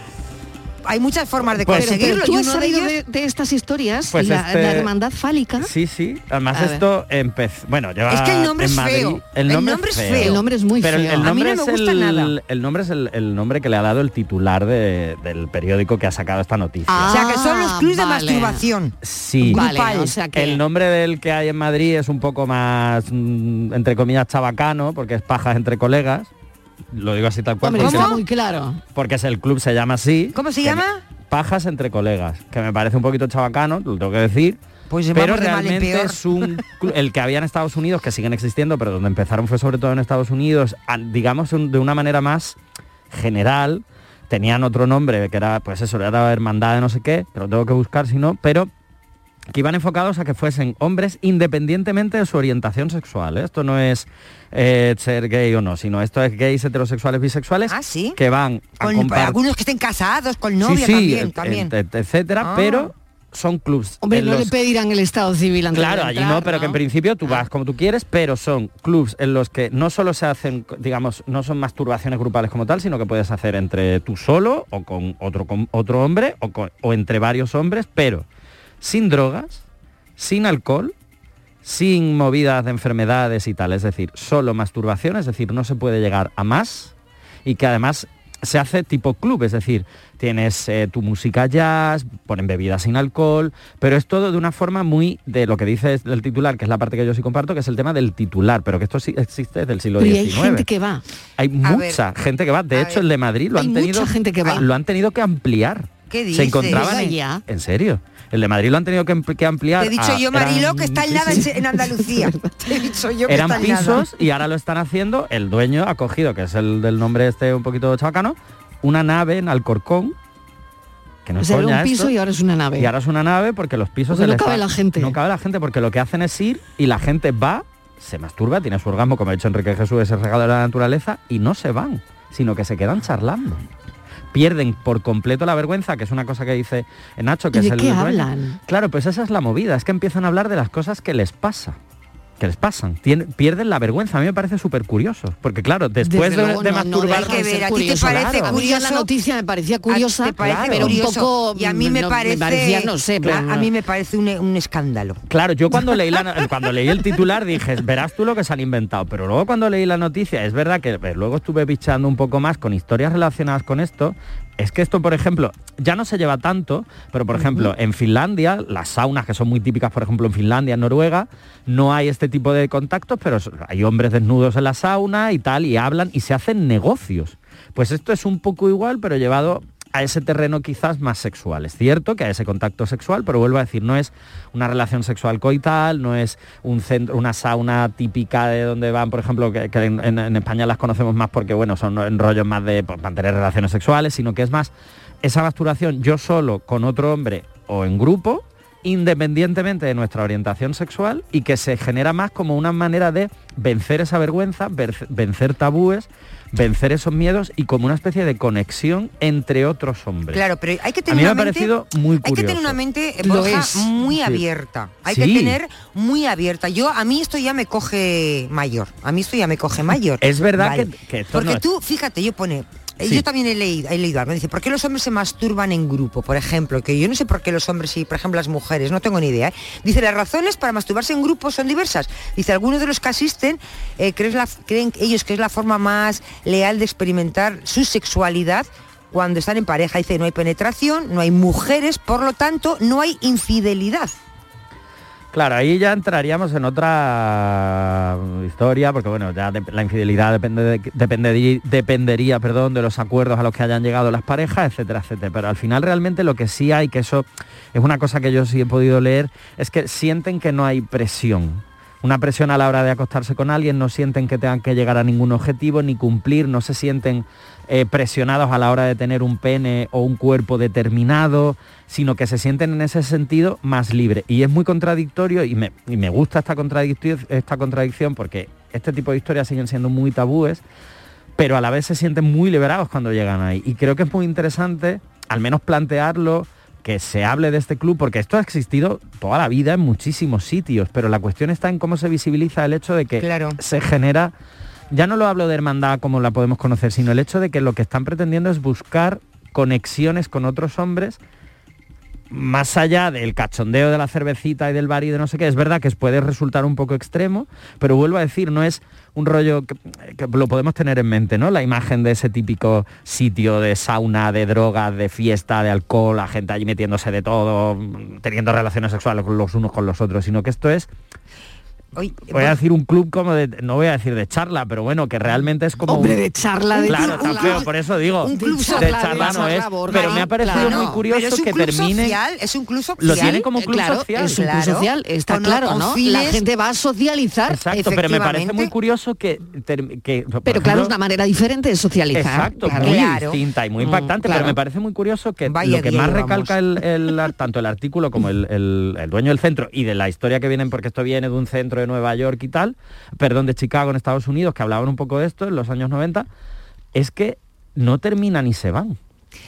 hay muchas formas de Pero- conseguirlo. pero tú has de sabido de, de estas historias, Pues la, este- la hermandad fálica. Sí, sí. Además A esto empezó. Bueno, lleva Es que el nombre en es Madrid- feo. El El nombre, nombre es feo. El nombre es muy Pero el- feo. El A mí nombre no me gusta el, nada. El nombre es el, el nombre que le ha dado el titular de- del periódico que ha sacado esta noticia. o sea, que son los clubs de Ah, vale. masturbación. Sí, Vale, o sea que- el nombre del que hay en Madrid es un poco más, mm, entre comillas, chabacano, porque es pajas entre colegas. Lo digo así tal cual. Hombre, porque, está muy claro. porque es el club, se llama así. ¿Cómo se llama? Pajas entre colegas, que me parece un poquito chabacano, lo tengo que decir. Pues pero realmente es un el que había en Estados Unidos, que siguen existiendo, pero donde empezaron fue sobre todo en Estados Unidos, digamos un- de una manera más general. Tenían otro nombre, que era, pues eso, era hermandad de no sé qué, pero tengo que buscar si no, pero que iban enfocados a que fuesen hombres independientemente de su orientación sexual. ¿eh? Esto no es eh, ser gay o no, sino esto es gays, heterosexuales, bisexuales, que van a Con, compartir algunos que estén casados, con novia sí, sí, también. et- también. et- etcétera, Ah. pero son clubs. Hombre, no los- le pedirán el estado civil antes Claro, de allí entrar, no, pero que en principio tú vas como tú quieres, pero son clubs en los que no solo se hacen, digamos, no son masturbaciones grupales como tal, sino que puedes hacer entre tú solo o con otro, con otro hombre o, con- o entre varios hombres, pero sin drogas, sin alcohol, sin movidas de enfermedades y tal, es decir, solo masturbación, es decir, no se puede llegar a más y que además se hace tipo club, es decir, tienes eh, tu música jazz, ponen bebidas sin alcohol, pero es todo de una forma muy de lo que dice el titular, que es la parte que yo sí comparto, que es el tema del titular, pero que esto sí existe desde el siglo Pero y XIX. hay gente que va. Hay A mucha gente que va. De hecho, el de Madrid lo Hay han tenido. mucha gente que va. Lo han tenido que ampliar. ¿Qué Se encontraban en, en serio. El de Madrid lo han tenido que, ampli- que ampliar. Te he dicho a- yo, eran- que está en sí, nada sí. en- en Andalucía. [LAUGHS] Te he dicho yo que Eran está en nada. pisos y ahora lo están haciendo. El dueño ha cogido, que es el del nombre este un poquito chabacano, una nave en Alcorcón. Que no O es sea, era un piso esto, y ahora es una nave. y ahora es una nave porque los pisos Porque se no cabe la gente. No cabe la gente porque lo que hacen es ir y la gente va, se masturba, tiene su orgasmo, como ha dicho Enrique Jesús, ese regalo de la naturaleza, y no se van, sino que se quedan charlando. Pierden por completo la vergüenza, que es una cosa que dice Nacho, que ¿Y es el qué hablan? Claro, pues esa es la movida, es que empiezan a hablar de las cosas que les pasa. Que les pasan, Tien- pierden la vergüenza. A mí me parece súper curioso. Porque claro, después Desde de, luego, de no, no masturbar. deja de ser curioso. Claro. La noticia me parecía curiosa, te parece pero un poco... y a mí me no, parece parecía, no sé, pero a, mí me parece un, un escándalo Claro, yo cuando leí, la, [LAUGHS] cuando leí el titular dije, verás tú lo que se han inventado, pero luego cuando leí la noticia, es verdad que eh, luego estuve bichando un poco más con historias relacionadas con esto, es que esto, por ejemplo, ya no se lleva tanto, pero por ejemplo, en Finlandia, las saunas que son muy típicas, por ejemplo, en Finlandia, en Noruega, no hay este tipo de contactos, pero hay hombres desnudos en la sauna y tal, y hablan y se hacen negocios. Pues esto es un poco igual, pero llevado a ese terreno quizás más sexual. Es cierto que hay ese contacto sexual, pero vuelvo a decir, no es una relación sexual coital, no es un centro, una sauna típica de donde van, por ejemplo, que, en, España las conocemos más porque, bueno, son rollos más de pues, mantener relaciones sexuales, sino que es más esa masturbación yo solo con otro hombre o en grupo, independientemente de nuestra orientación sexual y que se genera más como una manera de vencer esa vergüenza, ver- vencer tabúes, vencer esos miedos y como una especie de conexión entre otros hombres. Claro, pero hay que A tener mí me una ha mente, parecido muy hay que tener una mente eh, Lo Borja, es. muy Sí. abierta. Hay Sí. que tener muy abierta. Yo a mí esto ya me coge mayor. A mí esto ya me coge mayor. Es verdad Vale. que, que esto Porque no es- tú, fíjate, yo pone, Sí. yo también he leído, he leído algo, dice, ¿por qué los hombres se masturban en grupo? Por ejemplo, que yo no sé por qué los hombres y, por ejemplo, las mujeres, no tengo ni idea. ¿eh? Dice, las razones para masturbarse en grupo son diversas. Dice, algunos de los que asisten eh, creen, la- creen ellos que es la forma más leal de experimentar su sexualidad cuando están en pareja. Dice, no hay penetración, no hay mujeres, por lo tanto, no hay infidelidad. Claro, ahí ya entraríamos en otra historia, porque bueno, ya la infidelidad depende de- dependería, dependería perdón, de los acuerdos a los que hayan llegado las parejas, etcétera, etcétera. Pero al final realmente lo que sí hay, que eso es una cosa que yo sí he podido leer, es que sienten que no hay presión. Una presión a la hora de acostarse con alguien, no sienten que tengan que llegar a ningún objetivo ni cumplir, no se sienten eh, presionados a la hora de tener un pene o un cuerpo determinado, sino que se sienten en ese sentido más libres. Y es muy contradictorio y me, me gusta esta esta contradicción porque este tipo de historias siguen siendo muy tabúes, pero a la vez se sienten muy liberados cuando llegan ahí. Y creo que es muy interesante, al menos plantearlo, que se hable de este club, porque esto ha existido toda la vida en muchísimos sitios, pero la cuestión está en cómo se visibiliza el hecho de que se genera, ya no lo hablo de hermandad como la podemos conocer, sino el hecho de que lo que están pretendiendo es buscar conexiones con otros hombres más allá del cachondeo de la cervecita y del bar y de no sé qué, es verdad que puede resultar un poco extremo, pero vuelvo a decir, no es un rollo que, lo podemos tener en mente, ¿no? La imagen de ese típico sitio de sauna, de drogas, de fiesta, de alcohol, la gente allí metiéndose de todo, teniendo relaciones sexuales los unos con los otros, sino que esto es voy a decir un club como de, no voy a decir de charla, pero bueno, que realmente es como... Hombre, un- de charla, de Claro, charla. tan feo, por eso digo, Un club de social, charla no es, pero me ha parecido Claro. muy curioso Pero es un que club termine... social, es un club social. Lo tiene como club claro, social. es un club Claro. social, está Con- claro, con ¿no? fines- La gente va a socializar. Exacto, pero me parece muy curioso que... ter- que por Pero claro, es una manera diferente de socializar. Exacto, claro. muy Claro. distinta y muy Mm, impactante, claro. pero me parece muy curioso que Vaya lo que día más recalca el, tanto el artículo como el, el- el dueño del centro y de la historia que vienen, porque esto viene de un centro de Nueva York y tal, perdón, de Chicago en Estados Unidos, que hablaban un poco de esto en los años 90, es que no terminan y se van.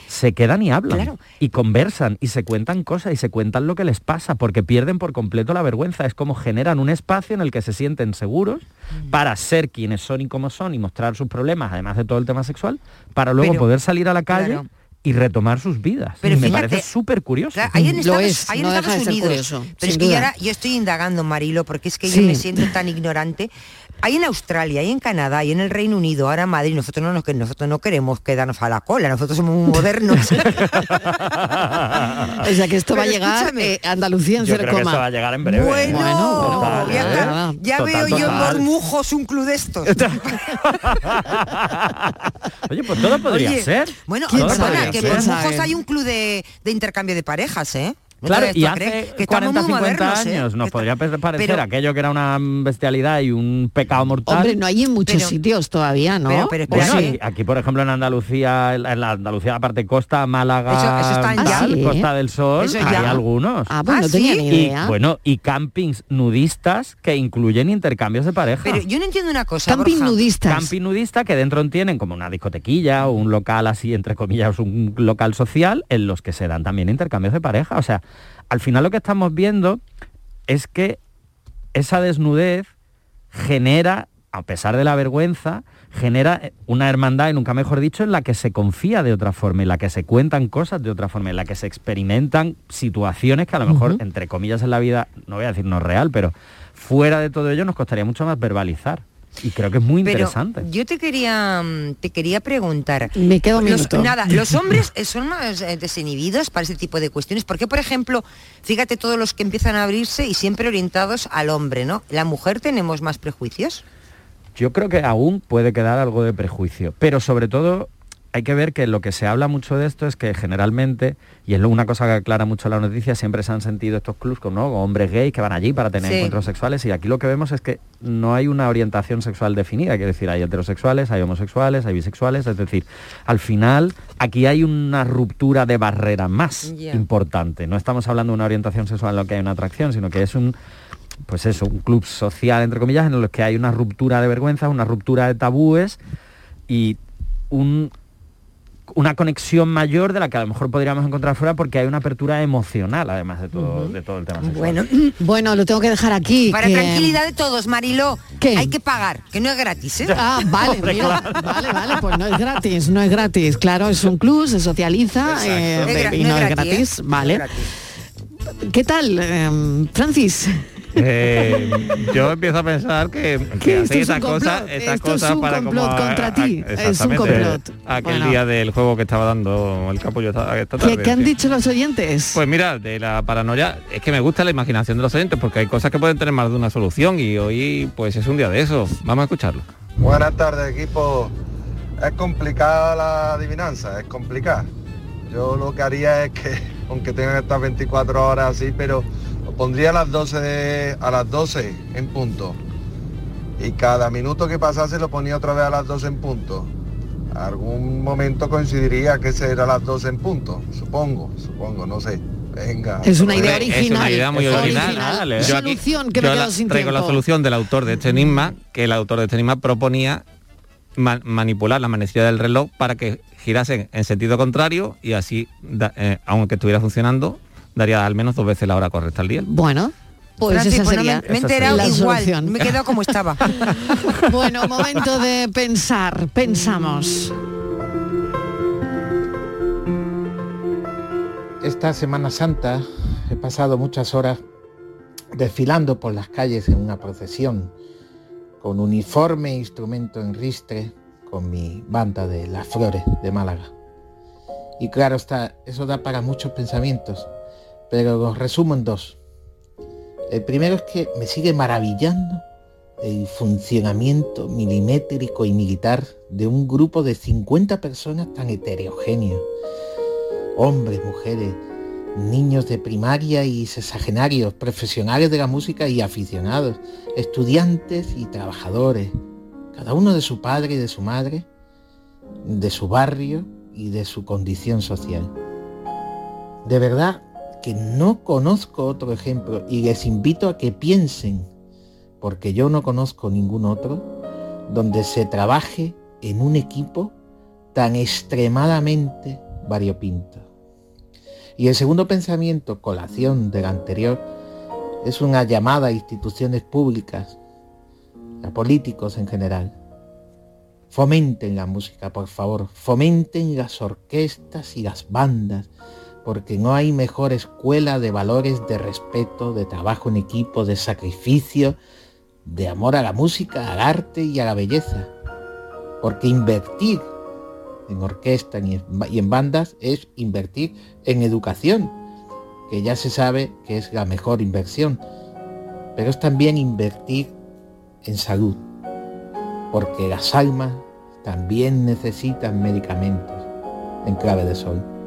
Se quedan y hablan Claro. y conversan y se cuentan cosas y se cuentan lo que les pasa porque pierden por completo la vergüenza. Es como generan un espacio en el que se sienten seguros Mm. para ser quienes son y cómo son y mostrar sus problemas, además de todo el tema sexual, para luego Pero- poder salir a la calle claro. Y retomar sus vidas. Pero y me fíjate, parece súper curioso. Claro, hay en Lo Estados, es, hay en no Estados Unidos. curioso, pero es que yo, ahora, yo estoy indagando, Marilo, porque es que Sí. yo me siento tan ignorante. Hay en Australia, hay en Canadá, hay en el Reino Unido, ahora en Madrid, nosotros no, nos, que nosotros no queremos quedarnos a la cola, nosotros somos muy modernos. [LAUGHS] O sea que esto va a Pero llegar eh, Andalucía en Yo cero creo que esto va a llegar en breve. Bueno, Total, ya, ¿eh? Total, veo yo en. Bormujos un club de estos. [LAUGHS] Oye, pues todo podría Oye, ser. Bueno, Todo perdona, podría que en. Bormujos hay un club de, de intercambio de parejas, ¿eh? Claro, y hace creer, que estamos 40, muy 50 modernos, ¿eh? años nos podría parecer pero- aquello que era una bestialidad y un pecado mortal. Hombre, no hay en muchos Pero- sitios todavía, ¿no? pero- pero ¿O Bueno, sí? aquí, aquí, por ejemplo en Andalucía, en la- Andalucía la parte costa, Málaga, Eso- eso está en tal, ya. ¿Ah, sí? Costa del Sol, Eso hay ya. algunos. Ah, pues Ah, no tenía ¿sí? ni y idea. bueno, y campings nudistas que incluyen intercambios de pareja. Pero yo no entiendo una cosa, Camping Borja. nudistas. Camping nudista que dentro tienen como una discotequilla o un local así, entre comillas, un local social en los que se dan también intercambios de pareja. O sea, al final lo que estamos viendo es que esa desnudez genera, a pesar de la vergüenza, genera una hermandad, y nunca mejor dicho, en la que se confía de otra forma, en la que se cuentan cosas de otra forma, en la que se experimentan situaciones que a lo mejor, entre comillas, en la vida, no voy a decir no real, pero fuera de todo ello nos costaría mucho más verbalizar. Y creo que es muy Pero interesante. yo te quería mm, te quería preguntar. Me queda un Los- minuto. nada, los hombres eh, son más eh, desinhibidos para ese tipo de cuestiones. Porque, por ejemplo, fíjate todos los que empiezan a abrirse y siempre orientados al hombre, ¿no? ¿La mujer tenemos más prejuicios? Yo creo que aún puede quedar algo de prejuicio, pero sobre todo hay que ver que lo que se habla mucho de esto es que generalmente, y es una cosa que aclara mucho la noticia, siempre se han sentido estos clubs como ¿no? hombres gays que van allí para tener Sí. encuentros sexuales y aquí lo que vemos es que no hay una orientación sexual definida, quiere decir, hay heterosexuales, hay homosexuales, hay bisexuales, es decir, al final aquí hay una ruptura de barrera más importante. No estamos hablando de una orientación sexual en lo que hay una atracción, sino que es un pues eso, un club social, entre comillas, en los que hay una ruptura de vergüenza, una ruptura de tabúes y un- una conexión mayor de la que a lo mejor podríamos encontrar fuera porque hay una apertura emocional, además de todo, de todo el tema sexual. Bueno, [CLEARS THROAT] Bueno, lo tengo que dejar aquí. para que- tranquilidad de todos, Mariló, ¿Qué? hay que pagar, que no es gratis, ¿eh? Ah, [LAUGHS] vale, mira, vale, vale, pues no es gratis, no es gratis. Claro, es un club, se socializa eh, y no, es gratis, ¿eh? vale. No es gratis. ¿Qué tal, eh, Francis? Eh, yo empiezo a pensar que, que hacéis es un esas cosas, esas para complot como a- contra a- ti, es un complot. Aquel Bueno. día del juego que estaba dando el capullo esta, esta ¿Qué, tarde. qué han sí. dicho los oyentes? Pues mira, de la paranoia, es que me gusta la imaginación de los oyentes porque hay cosas que pueden tener más de una solución y hoy pues es un día de eso. Vamos a escucharlo. Buenas tardes, equipo. Es complicada la adivinanza, es complicada. Yo lo que haría es que, [LAUGHS] aunque tengan estas 24 horas así, pero lo pondría a las 12 de- a las 12 en punto. Y cada minuto que pasase lo ponía otra vez a las 12 en punto. Algún momento coincidiría que será a las 12 en punto, supongo, supongo, no sé. Venga. Es una idea original. Es una idea muy Es original. ¿eh? Yo aquí- Solución que me yo quedo la- sin traigo la solución del autor de este enigma, que el autor de este enigma proponía manipular la manecilla del reloj para que girase en sentido contrario y así, eh, aunque estuviera funcionando, daría al menos dos veces la hora correcta al día. Bueno, pues esa sería, me, he enterado igual, me he quedado como estaba. [LAUGHS] bueno, momento de pensar, pensamos. Esta Semana Santa he pasado muchas horas desfilando por las calles en una procesión, con uniforme e instrumento en ristre, con mi banda de Las Flores de Málaga. Y claro está, eso da para muchos pensamientos, pero los resumo en dos. El primero es que me sigue maravillando el funcionamiento milimétrico y militar de un grupo de 50 personas tan heterogéneos. Hombres, mujeres, niños de primaria y sexagenarios, profesionales de la música y aficionados, estudiantes y trabajadores, cada uno de su padre y de su madre, de su barrio y de su condición social. De verdad que no conozco otro ejemplo y les invito a que piensen, porque yo no conozco ningún otro, donde se trabaje en un equipo tan extremadamente variopinto. Y el segundo pensamiento, colación del anterior, es una llamada a instituciones públicas, a políticos en general. Fomenten la música, por favor, fomenten las orquestas y las bandas, porque no hay mejor escuela de valores de respeto, de trabajo en equipo, de sacrificio, de amor a la música, al arte y a la belleza. Porque invertir en orquesta y en bandas es invertir en educación, que ya se sabe que es la mejor inversión, pero es también invertir en salud, porque las almas también necesitan medicamentos en clave de sol.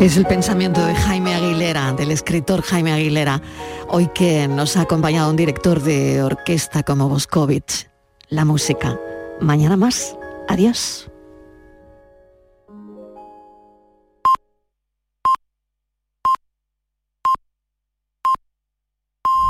Es el pensamiento de Jaime Aguilera, del escritor Jaime Aguilera, hoy que nos ha acompañado un director de orquesta como Boscovich. La música. Mañana más. Adiós.